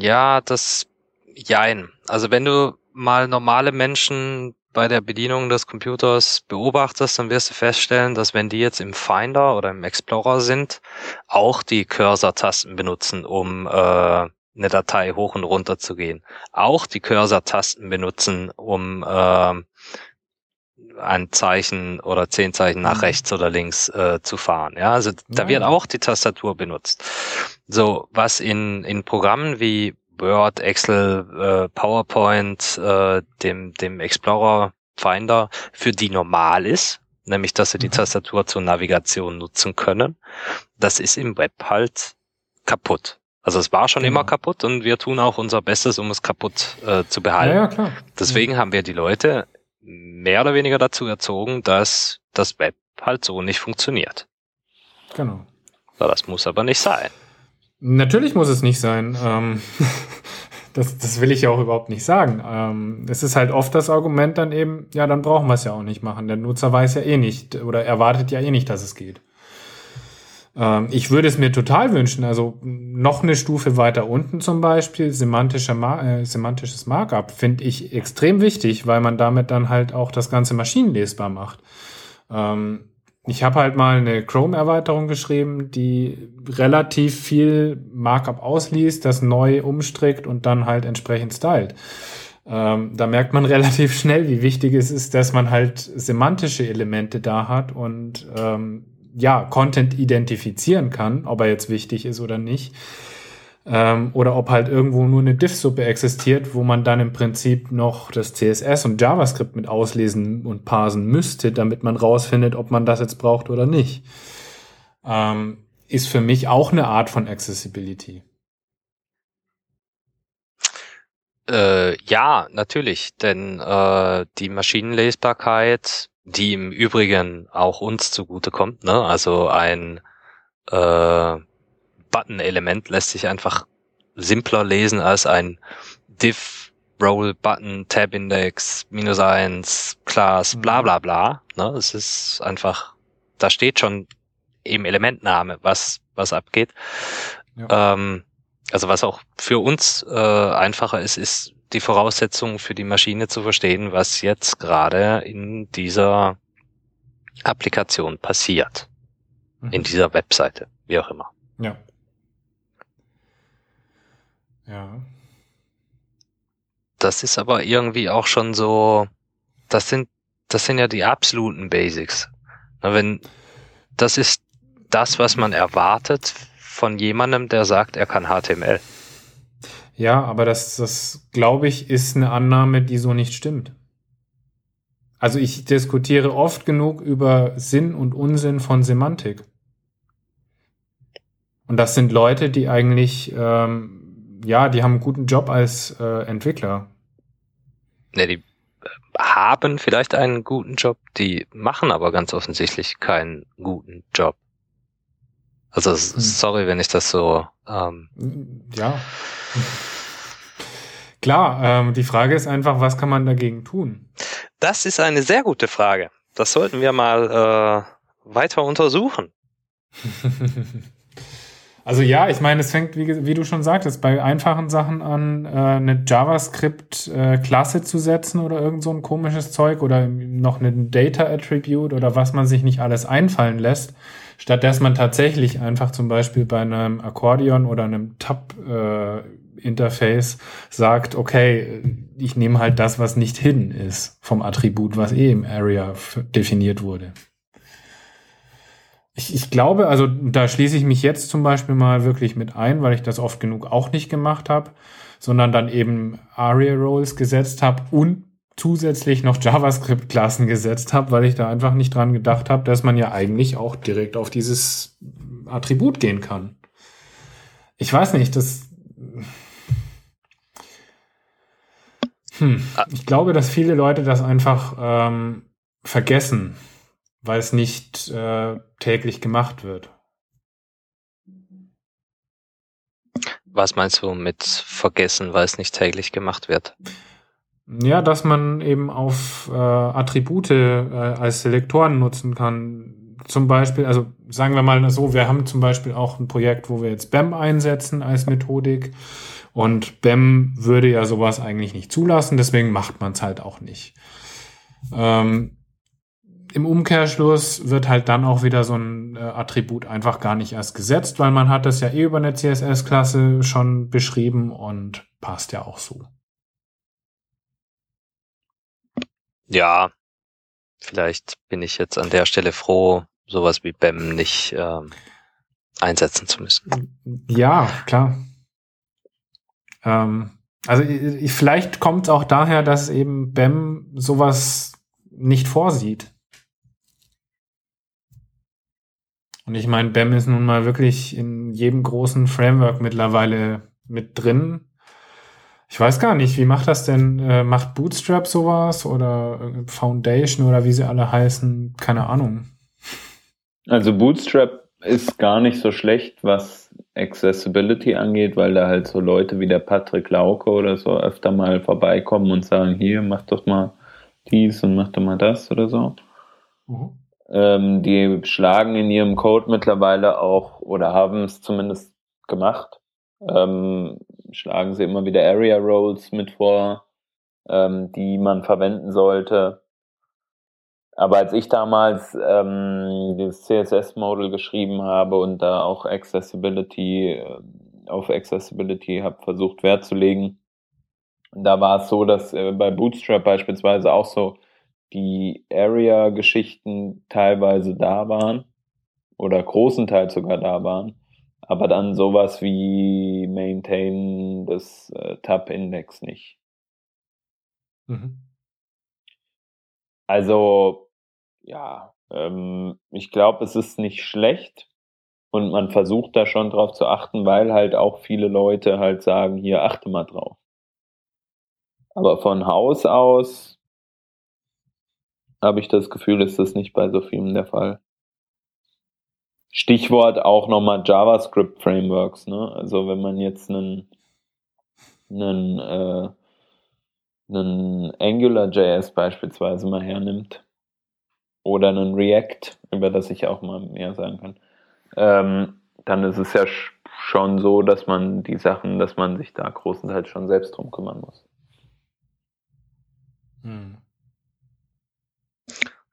Ja, das jein. Also wenn du mal normale Menschen bei der Bedienung des Computers beobachtest, dann wirst du feststellen, dass wenn die jetzt im Finder oder im Explorer sind, auch die Cursor-Tasten benutzen, um äh, eine Datei hoch und runter zu gehen. Auch die Cursor-Tasten benutzen, um äh, ein Zeichen oder zehn Zeichen nach mhm. rechts oder links äh, zu fahren. Ja, also da wird auch die Tastatur benutzt. So, was in, in Programmen wie Word, Excel, äh, PowerPoint, äh, dem, dem Explorer Finder für die normal ist, nämlich dass sie die mhm. Tastatur zur Navigation nutzen können, das ist im Web halt kaputt. Also es war schon genau. immer kaputt und wir tun auch unser Bestes, um es kaputt äh, zu behalten. Ja, ja, klar. Deswegen ja. haben wir die Leute mehr oder weniger dazu erzogen, dass das Web halt so nicht funktioniert. Genau. das muss aber nicht sein. Natürlich muss es nicht sein. Ähm, das, das will ich ja auch überhaupt nicht sagen. Ähm, es ist halt oft das Argument dann eben, ja, dann brauchen wir es ja auch nicht machen. Der Nutzer weiß ja eh nicht oder erwartet ja eh nicht, dass es geht. Ähm, ich würde es mir total wünschen, also noch eine Stufe weiter unten zum Beispiel, semantischer Mar äh, semantisches Markup finde ich extrem wichtig, weil man damit dann halt auch das Ganze maschinenlesbar macht. Ähm, ich habe halt mal eine Chrome-Erweiterung geschrieben, die relativ viel Markup ausliest, das neu umstrickt und dann halt entsprechend stylt. Ähm, da merkt man relativ schnell, wie wichtig es ist, dass man halt semantische Elemente da hat und ähm, ja, Content identifizieren kann, ob er jetzt wichtig ist oder nicht. Ähm, oder ob halt irgendwo nur eine Diff-Suppe existiert, wo man dann im Prinzip noch das CSS und JavaScript mit auslesen und parsen müsste, damit man rausfindet, ob man das jetzt braucht oder nicht. Ähm, ist für mich auch eine Art von Accessibility. Äh, ja, natürlich, denn äh, die Maschinenlesbarkeit, die im Übrigen auch uns zugutekommt, ne? also ein äh, Button-Element lässt sich einfach simpler lesen als ein div, Roll, Button, Tab Index, minus eins, Class, bla mhm. bla bla. Ne? Es ist einfach, da steht schon im Elementname, was, was abgeht. Ja. Ähm, also was auch für uns äh, einfacher ist, ist die Voraussetzung für die Maschine zu verstehen, was jetzt gerade in dieser Applikation passiert. Mhm. In dieser Webseite, wie auch immer. Ja. Ja. Das ist aber irgendwie auch schon so, das sind, das sind ja die absoluten Basics. wenn, das ist das, was man erwartet von jemandem, der sagt, er kann HTML. Ja, aber das, das glaube ich, ist eine Annahme, die so nicht stimmt. Also ich diskutiere oft genug über Sinn und Unsinn von Semantik. Und das sind Leute, die eigentlich ähm, ja, die haben einen guten Job als äh, Entwickler. Ne, die äh, haben vielleicht einen guten Job, die machen aber ganz offensichtlich keinen guten Job. Also hm. sorry, wenn ich das so. Ähm ja. Klar, ähm, die Frage ist einfach, was kann man dagegen tun? Das ist eine sehr gute Frage. Das sollten wir mal äh, weiter untersuchen. Also ja, ich meine, es fängt, wie, wie, du schon sagtest, bei einfachen Sachen an, äh, eine JavaScript-Klasse äh, zu setzen oder irgend so ein komisches Zeug oder noch eine Data-Attribute oder was man sich nicht alles einfallen lässt, statt dass man tatsächlich einfach zum Beispiel bei einem Akkordeon oder einem Tab-Interface äh, sagt, okay, ich nehme halt das, was nicht hidden ist vom Attribut, was eh im Area definiert wurde. Ich, ich glaube, also da schließe ich mich jetzt zum Beispiel mal wirklich mit ein, weil ich das oft genug auch nicht gemacht habe, sondern dann eben ARIA-Roles gesetzt habe und zusätzlich noch JavaScript-Klassen gesetzt habe, weil ich da einfach nicht dran gedacht habe, dass man ja eigentlich auch direkt auf dieses Attribut gehen kann. Ich weiß nicht, das. Hm. Ich glaube, dass viele Leute das einfach ähm, vergessen weil es nicht äh, täglich gemacht wird. Was meinst du mit vergessen, weil es nicht täglich gemacht wird? Ja, dass man eben auf äh, Attribute äh, als Selektoren nutzen kann. Zum Beispiel, also sagen wir mal so, wir haben zum Beispiel auch ein Projekt, wo wir jetzt BEM einsetzen als Methodik. Und BEM würde ja sowas eigentlich nicht zulassen, deswegen macht man es halt auch nicht. Ähm, im Umkehrschluss wird halt dann auch wieder so ein äh, Attribut einfach gar nicht erst gesetzt, weil man hat das ja eh über eine CSS-Klasse schon beschrieben und passt ja auch so. Ja, vielleicht bin ich jetzt an der Stelle froh, sowas wie BEM nicht ähm, einsetzen zu müssen. Ja, klar. Ähm, also vielleicht kommt es auch daher, dass eben BEM sowas nicht vorsieht. Und ich meine, BEM ist nun mal wirklich in jedem großen Framework mittlerweile mit drin. Ich weiß gar nicht, wie macht das denn? Äh, macht Bootstrap sowas oder Foundation oder wie sie alle heißen? Keine Ahnung. Also Bootstrap ist gar nicht so schlecht, was Accessibility angeht, weil da halt so Leute wie der Patrick Lauke oder so öfter mal vorbeikommen und sagen, hier, mach doch mal dies und mach doch mal das oder so. Mhm. Ähm, die schlagen in ihrem Code mittlerweile auch oder haben es zumindest gemacht. Ähm, schlagen sie immer wieder Area Roles mit vor, ähm, die man verwenden sollte. Aber als ich damals ähm, das CSS-Model geschrieben habe und da auch Accessibility äh, auf Accessibility habe versucht Wert zu legen, da war es so, dass äh, bei Bootstrap beispielsweise auch so die Area-Geschichten teilweise da waren oder großenteils sogar da waren, aber dann sowas wie Maintain des äh, Tab-Index nicht. Mhm. Also, ja, ähm, ich glaube, es ist nicht schlecht und man versucht da schon drauf zu achten, weil halt auch viele Leute halt sagen, hier achte mal drauf. Aber von Haus aus habe ich das Gefühl, ist das nicht bei so vielen der Fall. Stichwort auch nochmal JavaScript Frameworks, ne? Also wenn man jetzt einen, einen, äh, einen AngularJS beispielsweise mal hernimmt oder einen React, über das ich auch mal mehr sagen kann, ähm, dann ist es ja schon so, dass man die Sachen, dass man sich da großenteils schon selbst drum kümmern muss. Hm.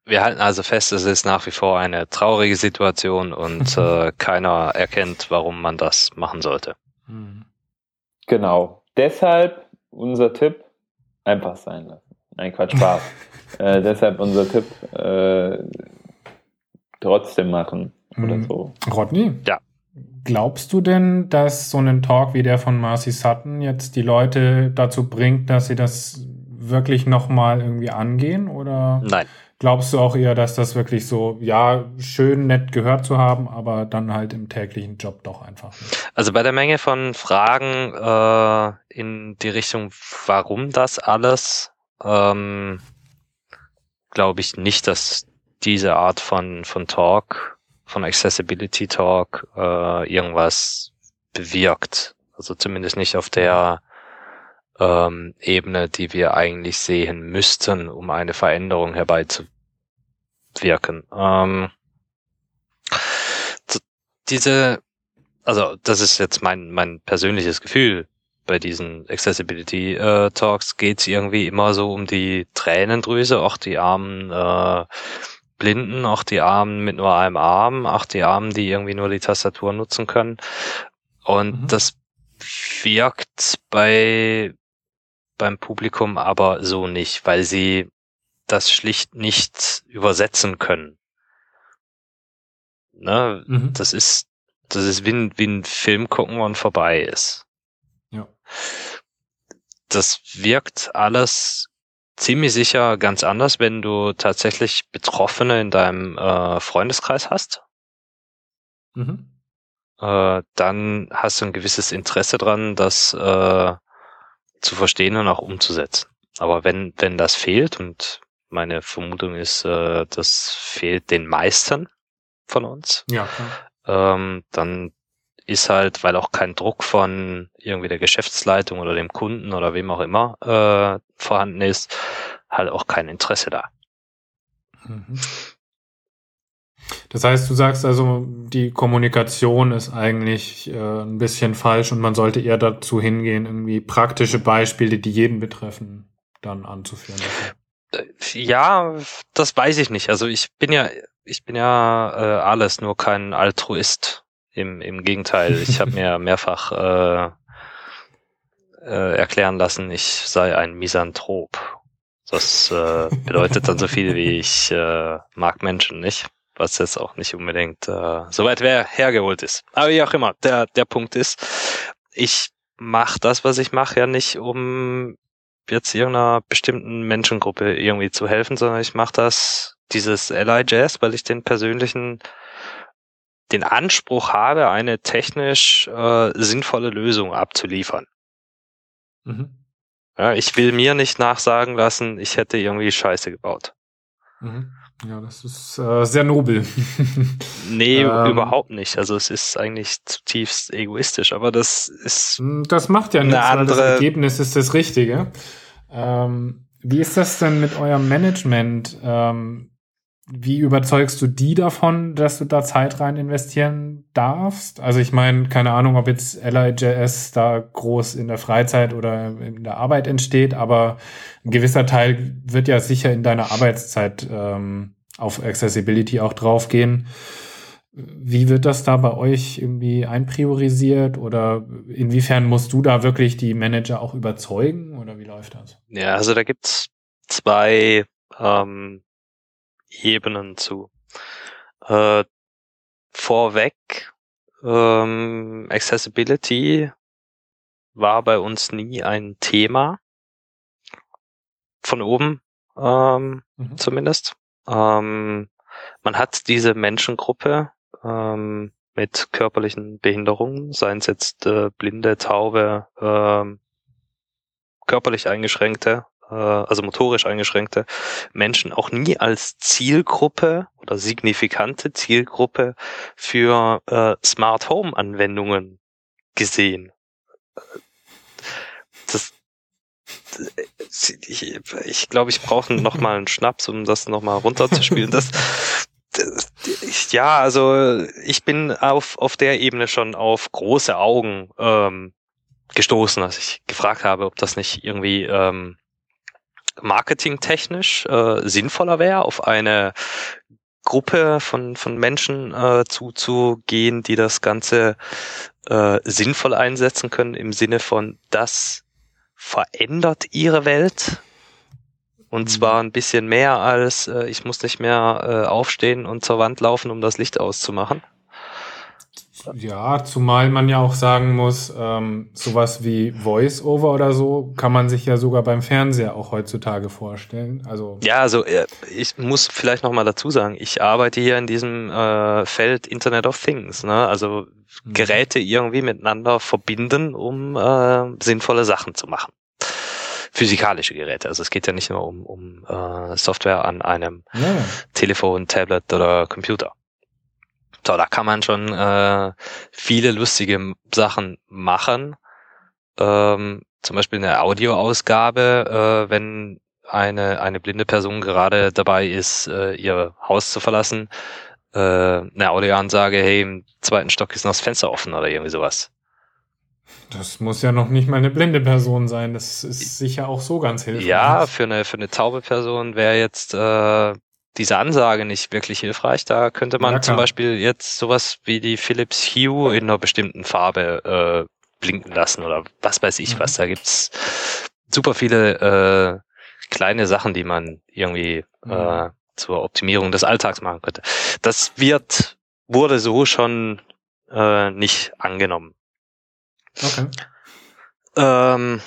Wir halten also fest, es ist nach wie vor eine traurige Situation und äh, keiner erkennt, warum man das machen sollte. Hm. Genau. Deshalb unser Tipp, einfach sein lassen. Nein, Quatsch, Spaß. äh, deshalb unser Tipp, äh, trotzdem machen oder hm. so. Rodney? Ja. Glaubst du denn, dass so ein Talk wie der von Marcy Sutton jetzt die Leute dazu bringt, dass sie das wirklich nochmal irgendwie angehen? Oder Nein. Glaubst du auch eher, dass das wirklich so, ja, schön nett gehört zu haben, aber dann halt im täglichen Job doch einfach nicht? Also bei der Menge von Fragen äh, in die Richtung, warum das alles, ähm, glaube ich nicht, dass diese Art von, von Talk, von Accessibility Talk, äh, irgendwas bewirkt. Also zumindest nicht auf der ähm, Ebene, die wir eigentlich sehen müssten, um eine Veränderung herbeizuwirken. Ähm, diese, also das ist jetzt mein, mein persönliches Gefühl bei diesen Accessibility äh, Talks geht es irgendwie immer so um die Tränendrüse, auch die armen äh, Blinden, auch die Armen mit nur einem Arm, auch die Armen, die irgendwie nur die Tastatur nutzen können. Und mhm. das wirkt bei beim Publikum aber so nicht, weil sie das schlicht nicht übersetzen können. Ne? Mhm. Das ist, das ist wie ein, wie ein Film gucken und vorbei ist. Ja. Das wirkt alles ziemlich sicher ganz anders, wenn du tatsächlich Betroffene in deinem äh, Freundeskreis hast. Mhm. Äh, dann hast du ein gewisses Interesse dran, dass äh, zu verstehen und auch umzusetzen. Aber wenn, wenn das fehlt, und meine Vermutung ist, äh, das fehlt den meisten von uns, ja. Ähm, dann ist halt, weil auch kein Druck von irgendwie der Geschäftsleitung oder dem Kunden oder wem auch immer äh, vorhanden ist, halt auch kein Interesse da. Mhm. Das heißt, du sagst also, die Kommunikation ist eigentlich äh, ein bisschen falsch und man sollte eher dazu hingehen, irgendwie praktische Beispiele, die jeden betreffen, dann anzuführen. Äh, ja, das weiß ich nicht. Also ich bin ja, ich bin ja äh, alles, nur kein Altruist. Im, im Gegenteil, ich habe mir mehrfach äh, äh, erklären lassen, ich sei ein Misanthrop. Das äh, bedeutet dann so viel wie ich äh, mag Menschen nicht was jetzt auch nicht unbedingt äh, so weit wer hergeholt ist. Aber wie auch immer, der, der Punkt ist, ich mache das, was ich mache, ja nicht, um jetzt irgendeiner bestimmten Menschengruppe irgendwie zu helfen, sondern ich mache das, dieses LIJS, weil ich den persönlichen den Anspruch habe, eine technisch äh, sinnvolle Lösung abzuliefern. Mhm. Ja, ich will mir nicht nachsagen lassen, ich hätte irgendwie Scheiße gebaut. Mhm. Ja, das ist äh, sehr nobel. nee, ähm, überhaupt nicht. Also es ist eigentlich zutiefst egoistisch, aber das ist. Hm, das macht ja nichts, andere... das Ergebnis ist das Richtige. Ähm, wie ist das denn mit eurem Management? Ähm, wie überzeugst du die davon, dass du da Zeit rein investieren darfst? Also ich meine, keine Ahnung, ob jetzt LIJS da groß in der Freizeit oder in der Arbeit entsteht, aber ein gewisser Teil wird ja sicher in deiner Arbeitszeit ähm, auf Accessibility auch draufgehen. Wie wird das da bei euch irgendwie einpriorisiert oder inwiefern musst du da wirklich die Manager auch überzeugen oder wie läuft das? Ja, also da gibt's zwei ähm, Ebenen zu. Äh, vorweg, ähm, Accessibility war bei uns nie ein Thema. Von oben ähm, mhm. zumindest. Ähm, man hat diese Menschengruppe ähm, mit körperlichen Behinderungen, seien es jetzt äh, blinde, taube, äh, körperlich eingeschränkte also motorisch eingeschränkte Menschen auch nie als Zielgruppe oder signifikante Zielgruppe für äh, Smart Home Anwendungen gesehen. Das, ich, ich glaube, ich brauche noch mal einen Schnaps, um das noch mal runterzuspielen. Das, das, ja, also ich bin auf auf der Ebene schon auf große Augen ähm, gestoßen, als ich gefragt habe, ob das nicht irgendwie ähm, marketingtechnisch äh, sinnvoller wäre, auf eine Gruppe von, von Menschen äh, zuzugehen, die das Ganze äh, sinnvoll einsetzen können im Sinne von, das verändert ihre Welt. Und mhm. zwar ein bisschen mehr als, äh, ich muss nicht mehr äh, aufstehen und zur Wand laufen, um das Licht auszumachen. Ja, zumal man ja auch sagen muss, ähm, sowas wie Voice-Over oder so kann man sich ja sogar beim Fernseher auch heutzutage vorstellen. Also ja, also äh, ich muss vielleicht noch mal dazu sagen, ich arbeite hier in diesem äh, Feld Internet of Things, ne? Also mhm. Geräte irgendwie miteinander verbinden, um äh, sinnvolle Sachen zu machen. Physikalische Geräte. Also es geht ja nicht nur um, um äh, Software an einem ja. Telefon, Tablet oder Computer. So, da kann man schon äh, viele lustige Sachen machen. Ähm, zum Beispiel eine Audioausgabe, äh, wenn eine, eine blinde Person gerade dabei ist, äh, ihr Haus zu verlassen, äh, eine Audioansage, hey, im zweiten Stock ist noch das Fenster offen oder irgendwie sowas. Das muss ja noch nicht mal eine blinde Person sein. Das ist sicher auch so ganz hilfreich. Ja, für eine, für eine taube Person wäre jetzt äh, diese Ansage nicht wirklich hilfreich. Da könnte man ja, zum Beispiel jetzt sowas wie die Philips Hue in einer bestimmten Farbe äh, blinken lassen oder was weiß ich mhm. was. Da gibt's super viele äh, kleine Sachen, die man irgendwie mhm. äh, zur Optimierung des Alltags machen könnte. Das wird, wurde so schon äh, nicht angenommen. Okay. Ähm,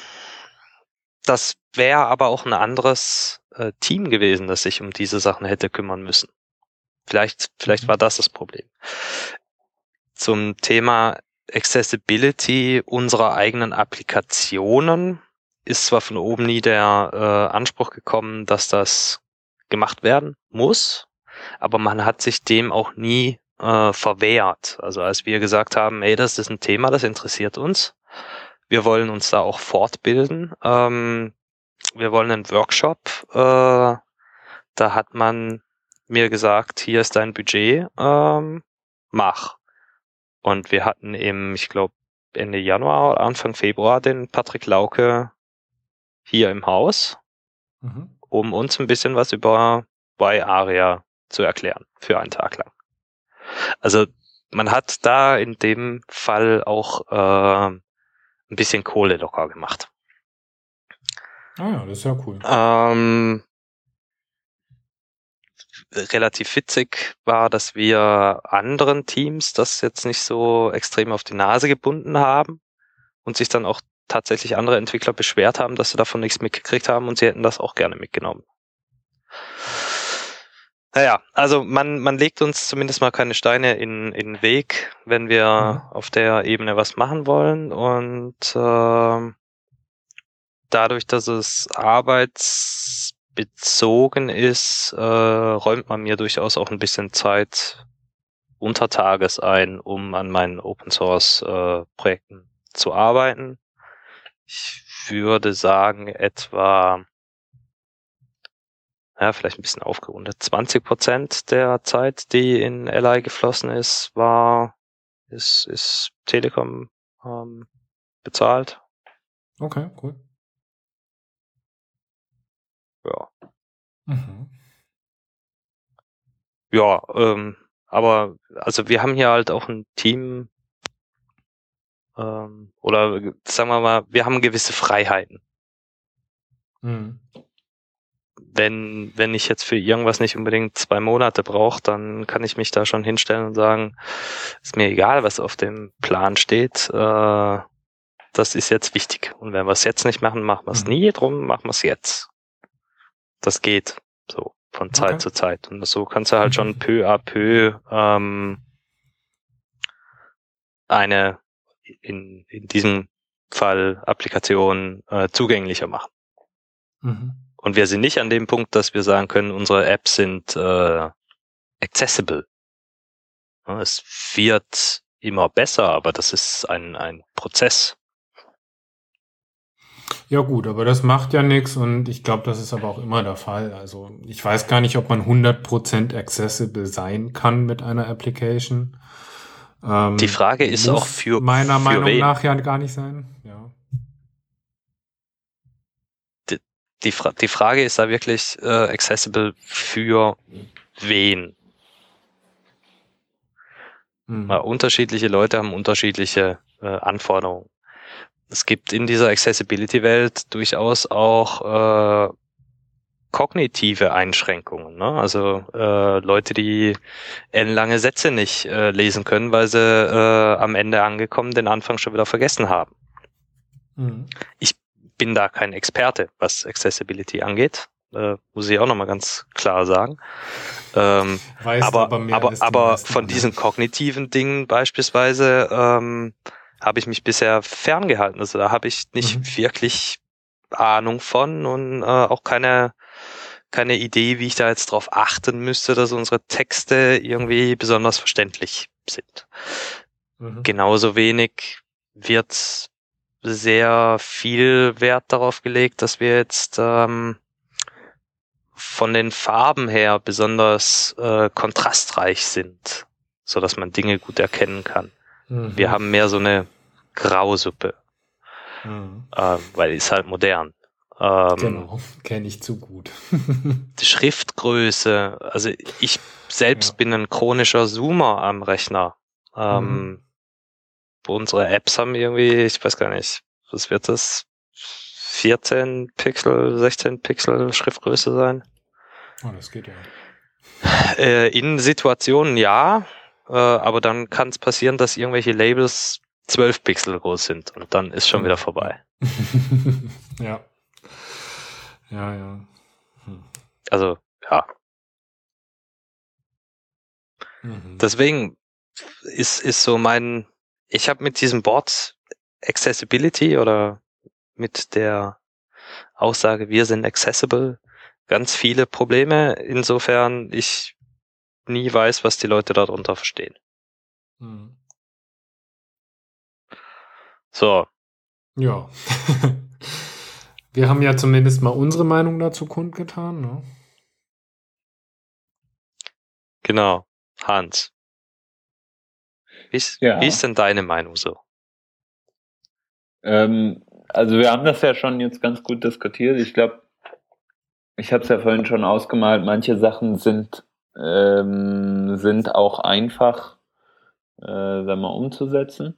das wäre aber auch ein anderes äh, Team gewesen, das sich um diese Sachen hätte kümmern müssen. Vielleicht, vielleicht mhm. war das das Problem. Zum Thema Accessibility unserer eigenen Applikationen ist zwar von oben nie der äh, Anspruch gekommen, dass das gemacht werden muss, aber man hat sich dem auch nie äh, verwehrt. Also als wir gesagt haben, ey, das ist ein Thema, das interessiert uns, wir wollen uns da auch fortbilden, ähm, wir wollen einen Workshop. Äh, da hat man mir gesagt, hier ist dein Budget, ähm, mach. Und wir hatten im, ich glaube, Ende Januar oder Anfang Februar den Patrick Lauke hier im Haus, mhm. um uns ein bisschen was über Y-Aria zu erklären für einen Tag lang. Also man hat da in dem Fall auch äh, ein bisschen Kohle locker gemacht. Ah ja, das ist ja cool. Ähm, relativ witzig war, dass wir anderen Teams das jetzt nicht so extrem auf die Nase gebunden haben und sich dann auch tatsächlich andere Entwickler beschwert haben, dass sie davon nichts mitgekriegt haben und sie hätten das auch gerne mitgenommen. Naja, also man, man legt uns zumindest mal keine Steine in, in den Weg, wenn wir mhm. auf der Ebene was machen wollen und äh, dadurch, dass es arbeitsbezogen ist, äh, räumt man mir durchaus auch ein bisschen Zeit unter Tages ein, um an meinen Open Source äh, Projekten zu arbeiten. Ich würde sagen, etwa ja, vielleicht ein bisschen aufgerundet, 20 Prozent der Zeit, die in LI geflossen ist, war, ist, ist Telekom ähm, bezahlt. Okay, cool. Ja. Mhm. Ja, ähm, aber also wir haben hier halt auch ein Team ähm, oder sagen wir mal, wir haben gewisse Freiheiten. Mhm. Wenn, wenn ich jetzt für irgendwas nicht unbedingt zwei Monate brauche, dann kann ich mich da schon hinstellen und sagen, ist mir egal, was auf dem Plan steht. Äh, das ist jetzt wichtig. Und wenn wir es jetzt nicht machen, machen wir es mhm. nie. Drum machen wir es jetzt. Das geht so von Zeit okay. zu Zeit. Und so kannst du halt schon mhm. peu à peu ähm, eine in, in diesem Fall Applikation äh, zugänglicher machen. Mhm. Und wir sind nicht an dem Punkt, dass wir sagen können, unsere Apps sind äh, accessible. Es wird immer besser, aber das ist ein, ein Prozess. Ja gut, aber das macht ja nichts und ich glaube, das ist aber auch immer der Fall. Also ich weiß gar nicht, ob man 100% accessible sein kann mit einer Application. Ähm, Die Frage ist auch für meiner für Meinung wen? nach ja gar nicht sein. Ja. Die, Fra die Frage ist da wirklich äh, accessible für wen? Hm. Weil unterschiedliche Leute haben unterschiedliche äh, Anforderungen es gibt in dieser Accessibility-Welt durchaus auch äh, kognitive Einschränkungen. Ne? Also äh, Leute, die ellenlange Sätze nicht äh, lesen können, weil sie äh, am Ende angekommen den Anfang schon wieder vergessen haben. Mhm. Ich bin da kein Experte, was Accessibility angeht. Äh, muss ich auch nochmal ganz klar sagen. Ähm, aber aber, aber, aber von diesen kognitiven Dingen beispielsweise ähm, habe ich mich bisher ferngehalten. Also da habe ich nicht mhm. wirklich Ahnung von und äh, auch keine keine Idee, wie ich da jetzt drauf achten müsste, dass unsere Texte irgendwie besonders verständlich sind. Mhm. Genauso wenig wird sehr viel Wert darauf gelegt, dass wir jetzt ähm, von den Farben her besonders äh, kontrastreich sind, so dass man Dinge gut erkennen kann. Mhm. Wir haben mehr so eine Grausuppe. Mhm. Ähm, weil ist halt modern. Ähm, genau, kenne ich zu gut. die Schriftgröße, also ich selbst ja. bin ein chronischer Zoomer am Rechner. Ähm, mhm. Unsere Apps haben irgendwie, ich weiß gar nicht, was wird das? 14 Pixel, 16 Pixel Schriftgröße sein? Oh, das geht ja. Äh, in Situationen ja, äh, aber dann kann es passieren, dass irgendwelche Labels 12 Pixel groß sind und dann ist schon wieder vorbei. ja. Ja, ja. Hm. Also, ja. Mhm. Deswegen ist, ist so mein, ich habe mit diesem Board Accessibility oder mit der Aussage, wir sind accessible, ganz viele Probleme, insofern ich nie weiß, was die Leute darunter verstehen. Mhm. So. Ja. Wir haben ja zumindest mal unsere Meinung dazu kundgetan, ne? Genau. Hans. Wie ist, ja. wie ist denn deine Meinung so? Ähm, also wir haben das ja schon jetzt ganz gut diskutiert. Ich glaube, ich habe es ja vorhin schon ausgemalt, manche Sachen sind, ähm, sind auch einfach, äh, sagen wir, umzusetzen.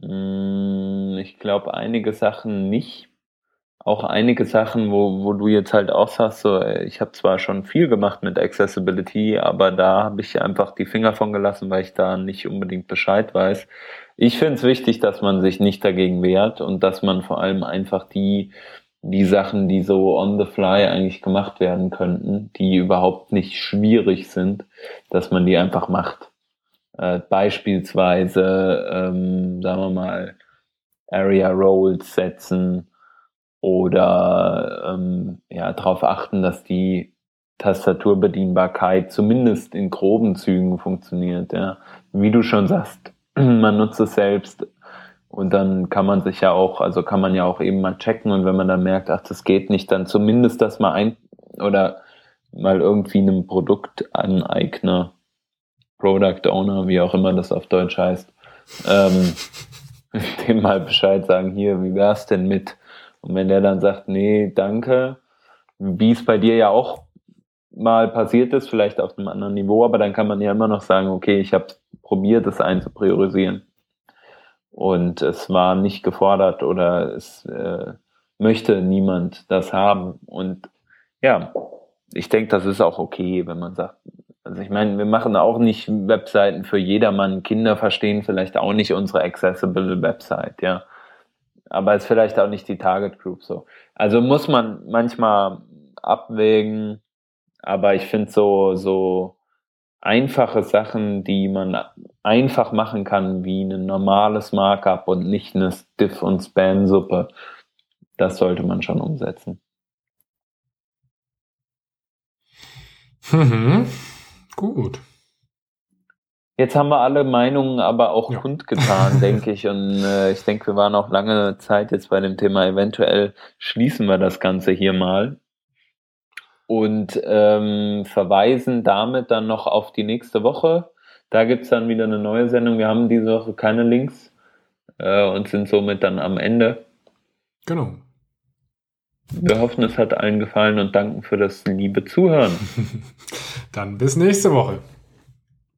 Mm, ich glaube, einige Sachen nicht. Auch einige Sachen, wo, wo du jetzt halt auch sagst, so, ich habe zwar schon viel gemacht mit Accessibility, aber da habe ich einfach die Finger von gelassen, weil ich da nicht unbedingt Bescheid weiß. Ich finde es wichtig, dass man sich nicht dagegen wehrt und dass man vor allem einfach die, die Sachen, die so on the fly eigentlich gemacht werden könnten, die überhaupt nicht schwierig sind, dass man die einfach macht. Äh, beispielsweise, ähm, sagen wir mal, Area Roles setzen oder ähm, ja, darauf achten, dass die Tastaturbedienbarkeit zumindest in groben Zügen funktioniert. Ja. Wie du schon sagst, man nutzt es selbst und dann kann man sich ja auch, also kann man ja auch eben mal checken und wenn man dann merkt, ach, das geht nicht, dann zumindest das mal ein oder mal irgendwie einem Produktaneigner, Product Owner, wie auch immer das auf Deutsch heißt, ähm, dem mal Bescheid sagen, hier, wie wär's denn mit? Und wenn der dann sagt, nee, danke, wie es bei dir ja auch mal passiert ist, vielleicht auf einem anderen Niveau, aber dann kann man ja immer noch sagen, okay, ich habe probiert, es einzupriorisieren. Und es war nicht gefordert oder es äh, möchte niemand das haben. Und ja, ich denke, das ist auch okay, wenn man sagt, also ich meine, wir machen auch nicht Webseiten für jedermann. Kinder verstehen vielleicht auch nicht unsere accessible Website, ja. Aber ist vielleicht auch nicht die Target Group so. Also muss man manchmal abwägen, aber ich finde so, so einfache Sachen, die man einfach machen kann, wie ein normales Markup und nicht eine Stiff- und Spam-Suppe, das sollte man schon umsetzen. Mhm. Gut. Jetzt haben wir alle Meinungen aber auch ja. kundgetan, denke ich. Und äh, ich denke, wir waren auch lange Zeit jetzt bei dem Thema. Eventuell schließen wir das Ganze hier mal und ähm, verweisen damit dann noch auf die nächste Woche. Da gibt's dann wieder eine neue Sendung. Wir haben diese Woche keine Links äh, und sind somit dann am Ende. Genau. Wir hoffen, es hat allen gefallen und danken für das liebe Zuhören. Dann bis nächste Woche.